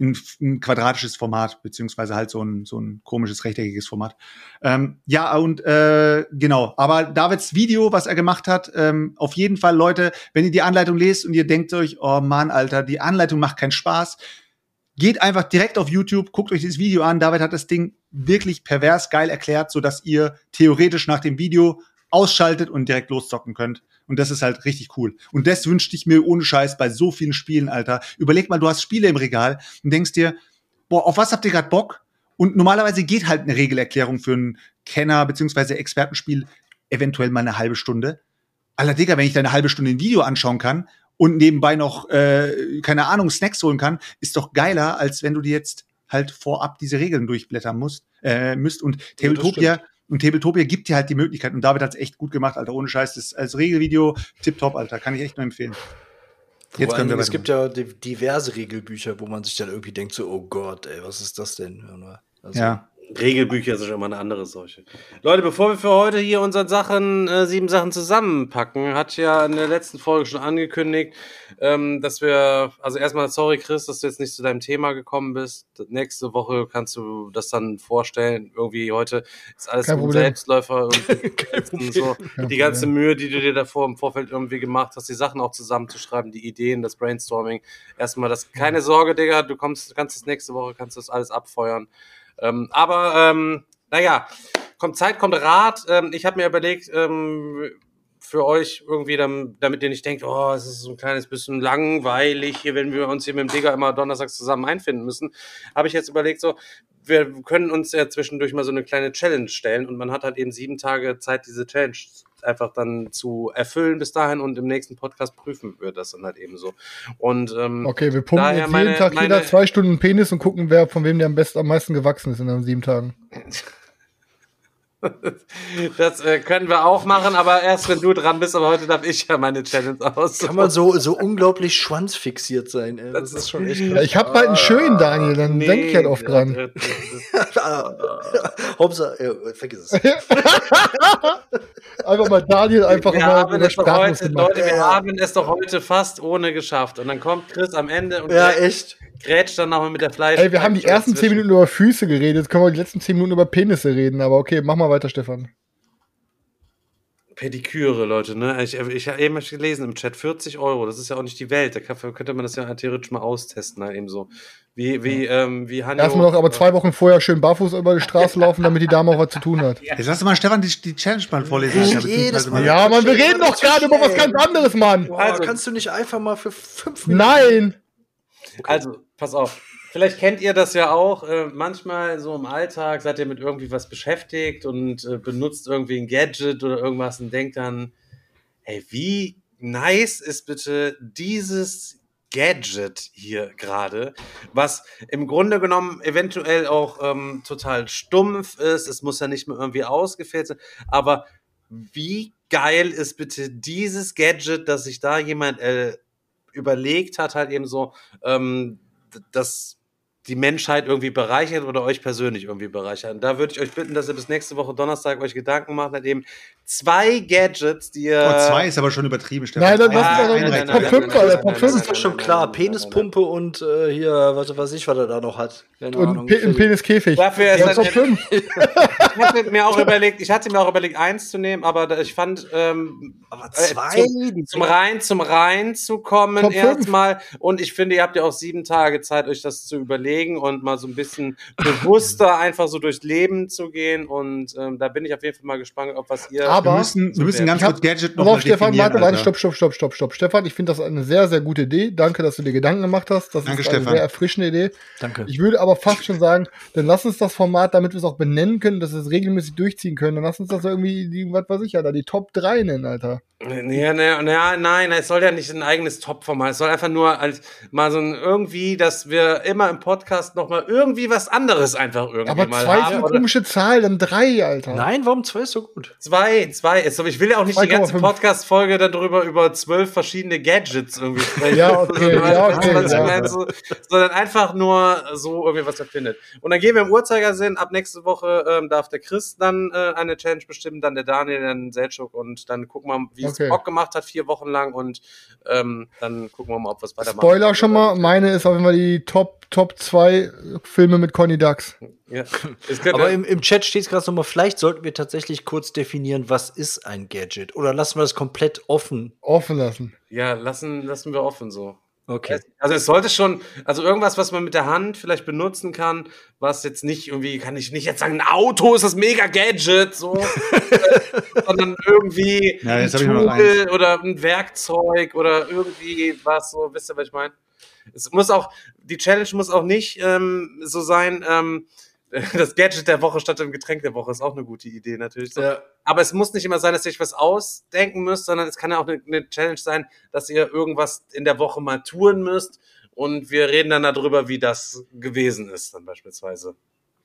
ein, ein quadratisches Format, beziehungsweise halt so ein, so ein komisches rechteckiges Format. Ähm, ja, und äh, genau, aber Davids Video, was er gemacht hat, ähm, auf jeden Fall, Leute, wenn ihr die Anleitung lest und ihr denkt euch, oh Mann, Alter, die Anleitung macht keinen Spaß, geht einfach direkt auf YouTube, guckt euch dieses Video an. David hat das Ding wirklich pervers geil erklärt, so dass ihr theoretisch nach dem Video ausschaltet und direkt loszocken könnt. Und das ist halt richtig cool. Und das wünschte ich mir ohne Scheiß bei so vielen Spielen, Alter. Überleg mal, du hast Spiele im Regal und denkst dir, boah, auf was habt ihr gerade Bock? Und normalerweise geht halt eine Regelerklärung für einen Kenner bzw. Expertenspiel eventuell mal eine halbe Stunde. Alter Digga, wenn ich da eine halbe Stunde ein Video anschauen kann und nebenbei noch, äh, keine Ahnung, Snacks holen kann, ist doch geiler, als wenn du dir jetzt halt vorab diese Regeln durchblättern musst, äh, müsst. Und Tabletopia, und Tabletopia gibt dir halt die Möglichkeit. Und David hat es echt gut gemacht, Alter. Ohne Scheiß. Das als Regelvideo tipptopp, Alter. Kann ich echt nur empfehlen. Jetzt können wir es gibt ja di- diverse Regelbücher, wo man sich dann irgendwie denkt, so, oh Gott, ey, was ist das denn? Also, Ja. Regelbücher sind immer eine andere Seuche. Leute, bevor wir für heute hier unseren Sachen, äh, sieben Sachen zusammenpacken, hat ja in der letzten Folge schon angekündigt, ähm, dass wir, also erstmal sorry Chris, dass du jetzt nicht zu deinem Thema gekommen bist. Nächste Woche kannst du das dann vorstellen. Irgendwie heute ist alles Kein ein. Selbstläufer. und *laughs* so. Die ganze. Mühe, die du dir davor im Vorfeld irgendwie gemacht hast, die Sachen auch zusammenzuschreiben, die Ideen, das Brainstorming. Erstmal das, keine Sorge, Digga, du kommst, du kannst es nächste Woche, kannst das alles abfeuern. Ähm, aber, ähm, naja, kommt Zeit, kommt Rat. Ähm, ich habe mir überlegt, ähm, für euch irgendwie, dam- damit ihr nicht denkt, oh, es ist so ein kleines bisschen langweilig hier, wenn wir uns hier mit dem Digger immer donnerstags zusammen einfinden müssen, habe ich jetzt überlegt, so, wir können uns ja zwischendurch mal so eine kleine Challenge stellen und man hat halt eben sieben Tage Zeit, diese Challenge einfach dann zu erfüllen bis dahin und im nächsten Podcast prüfen wir das dann halt eben so. Und ähm, Okay, wir pumpen jetzt meine- jeden Tag meine- jeder zwei Stunden Penis und gucken, wer von wem der am besten am meisten gewachsen ist in den sieben Tagen. *laughs* das äh, können wir auch machen, aber erst wenn du dran bist, aber heute darf ich ja meine Challenge aus. Kann man so, so unglaublich schwanzfixiert sein, ey. Das ist schon echt Ja, ich hab halt einen schönen Daniel, dann Nee, denke ich halt oft dran. *laughs* äh, Hauptsache, ja, vergiss es. *laughs* Einfach mal Daniel einfach wir mal haben es doch heute. Leute, wir Ja. haben es doch heute fast ohne geschafft. Und dann kommt Chris am Ende und Ja, echt. Grätscht dann nochmal mit der Fleisch. Ey, wir haben die ersten zehn Minuten über Füße geredet, jetzt können wir die letzten zehn Minuten über Penisse reden, aber okay, mach mal weiter, Stefan. Pediküre, Leute, ne? Ich, ich habe eben gelesen im Chat, 40 Euro, das ist ja auch nicht die Welt. Da kann, könnte man das ja theoretisch mal austesten, halt eben so. Wie, wie, ähm, wie Hanjo. Erstmal noch aber zwei Wochen vorher schön barfuß über die Straße *laughs* laufen, damit die Dame auch was zu tun hat. Jetzt lass du mal Stefan die, die Challenge mal vorlesen. Ja, Alter, jedes Mal. Ja, Mann, wir reden ich doch gerade über was ganz anderes, Mann. Boah, Also- kannst du nicht einfach mal für fünf Minuten. Nein! Also, pass auf. Vielleicht kennt ihr das ja auch. Äh, manchmal so im Alltag seid ihr mit irgendwie was beschäftigt und äh, benutzt irgendwie ein Gadget oder irgendwas und denkt dann, hey, wie nice ist bitte dieses Gadget hier gerade, was im Grunde genommen eventuell auch ähm, total stumpf ist. Es muss ja nicht mehr irgendwie ausgefällt sein, aber wie geil ist bitte dieses Gadget, dass sich da jemand äh, überlegt hat, halt eben so, ähm, d- dass die Menschheit irgendwie bereichert oder euch persönlich irgendwie bereichert. Und da würde ich euch bitten, dass ihr bis nächste Woche Donnerstag euch Gedanken macht, eben zwei Gadgets, die ihr. Oh, zwei ist aber schon übertrieben, Stefan. Nein, dann Ja, lass uns doch nein, Top nein, 5, nein, Alter, nein, Top nein, 5. Das nein, ist doch schon klar. Penispumpe und äh, hier, was weiß ich, was er da noch hat. Keine Und Ahnung. Pe ein Peniskäfig. Dafür ist Ja, das Top jetzt- 5. Ich hatte mir auch überlegt, ich hatte mir auch überlegt, eins zu nehmen, aber ich fand, ähm, Aber äh, zwei? zum, zum Rein, zum Rein zu kommen fünf. erstmal. Und ich finde, ihr habt ja auch sieben Tage Zeit, euch das zu überlegen und mal so ein bisschen bewusster *laughs* einfach so durchs Leben zu gehen. Und ähm, da bin ich auf jeden Fall mal gespannt, ob was ihr. Aber- wir müssen, wir müssen ganz kurz Gadget noch mal Stefan, warte, warte, stopp, stopp, stopp, stopp, stopp. Stefan, ich finde das eine sehr, sehr gute Idee. Danke, dass du dir Gedanken gemacht hast. Das Danke, ist eine Stefan. sehr erfrischende Idee. Danke. Ich würde aber fast schon sagen, dann lass uns das Format, damit wir es auch benennen können, dass wir es regelmäßig durchziehen können, dann lass uns das irgendwie, die, was weiß ich ja, da die Top 3 nennen, Alter. Nee, nee, nee, nein, es soll ja nicht ein eigenes Top-Format. Es soll einfach nur als mal so ein irgendwie, dass wir immer im Podcast noch mal irgendwie was anderes einfach irgendwie Aber mal zwei ist haben. eine Oder komische Zahl, dann drei, Alter. Nein, warum zwei ist so gut? zwei. Zwei. Ist, aber ich will ja auch nicht die ganze 2,5. Podcast-Folge darüber über zwölf verschiedene Gadgets irgendwie sprechen. *laughs* Ja, okay, *laughs* Sondern- ja, okay, was ja. meine, so, sondern einfach nur so irgendwie was er findet. Und dann gehen wir im Uhrzeigersinn. Ab nächste Woche ähm, darf der Chris dann äh, eine Challenge bestimmen, dann der Daniel, dann Selchuk und dann gucken wir, wie es Okay. Bock gemacht hat, vier Wochen lang und ähm, dann gucken wir mal, ob wir es weitermachen. Spoiler schon mal, meine ist auf jeden Fall die Top, Top 2 Filme mit Conny Ducks. Ja. Aber im, im Chat steht es gerade nochmal, vielleicht sollten wir tatsächlich kurz definieren, was ist ein Gadget? Oder lassen wir das komplett offen? Offen lassen. ja, lassen, lassen wir offen so. Okay. Also es sollte schon, also irgendwas, was man mit der Hand vielleicht benutzen kann, was jetzt nicht irgendwie, kann ich nicht jetzt sagen, ein Auto ist das mega Gadget, so, *laughs* sondern irgendwie Ja, ein Tool oder ein Werkzeug oder irgendwie was, so, wisst ihr, was ich meine? Es muss auch, die Challenge muss auch nicht ähm, so sein, ähm, *laughs* das Gadget der Woche statt dem Getränk der Woche ist auch eine gute Idee natürlich. Ja. Aber es muss nicht immer sein, dass ihr euch was ausdenken müsst, sondern es kann ja auch eine, eine Challenge sein, dass ihr irgendwas in der Woche mal tun müsst und wir reden dann darüber, wie das gewesen ist, dann beispielsweise.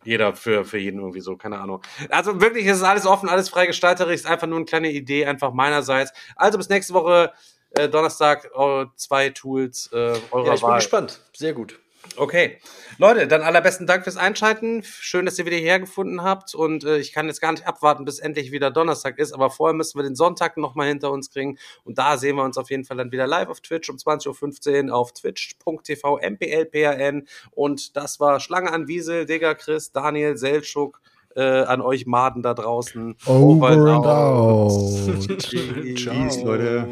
Jeder für, für jeden irgendwie so, keine Ahnung. Also wirklich, es ist alles offen, alles frei gestalterisch, ist einfach nur eine kleine Idee, einfach meinerseits. Also bis nächste Woche, äh, Donnerstag, äh, zwei Tools äh, eurer Ja, ich bin Wahl. gespannt. Sehr gut. Okay. Leute, dann allerbesten Dank fürs Einschalten. Schön, dass ihr wieder hierher gefunden habt. Und äh, ich kann jetzt gar nicht abwarten, bis endlich wieder Donnerstag ist. Aber vorher müssen wir den Sonntag nochmal hinter uns kriegen. Und da sehen wir uns auf jeden Fall dann wieder live auf Twitch um 20.15 Uhr auf twitch.tv mplpan. Und das war Schlange an Wiesel, Digga Chris, Daniel, Seltschuk. Äh, an euch Maden da draußen. Over and and out. *laughs* Tschüss. Peace, Leute.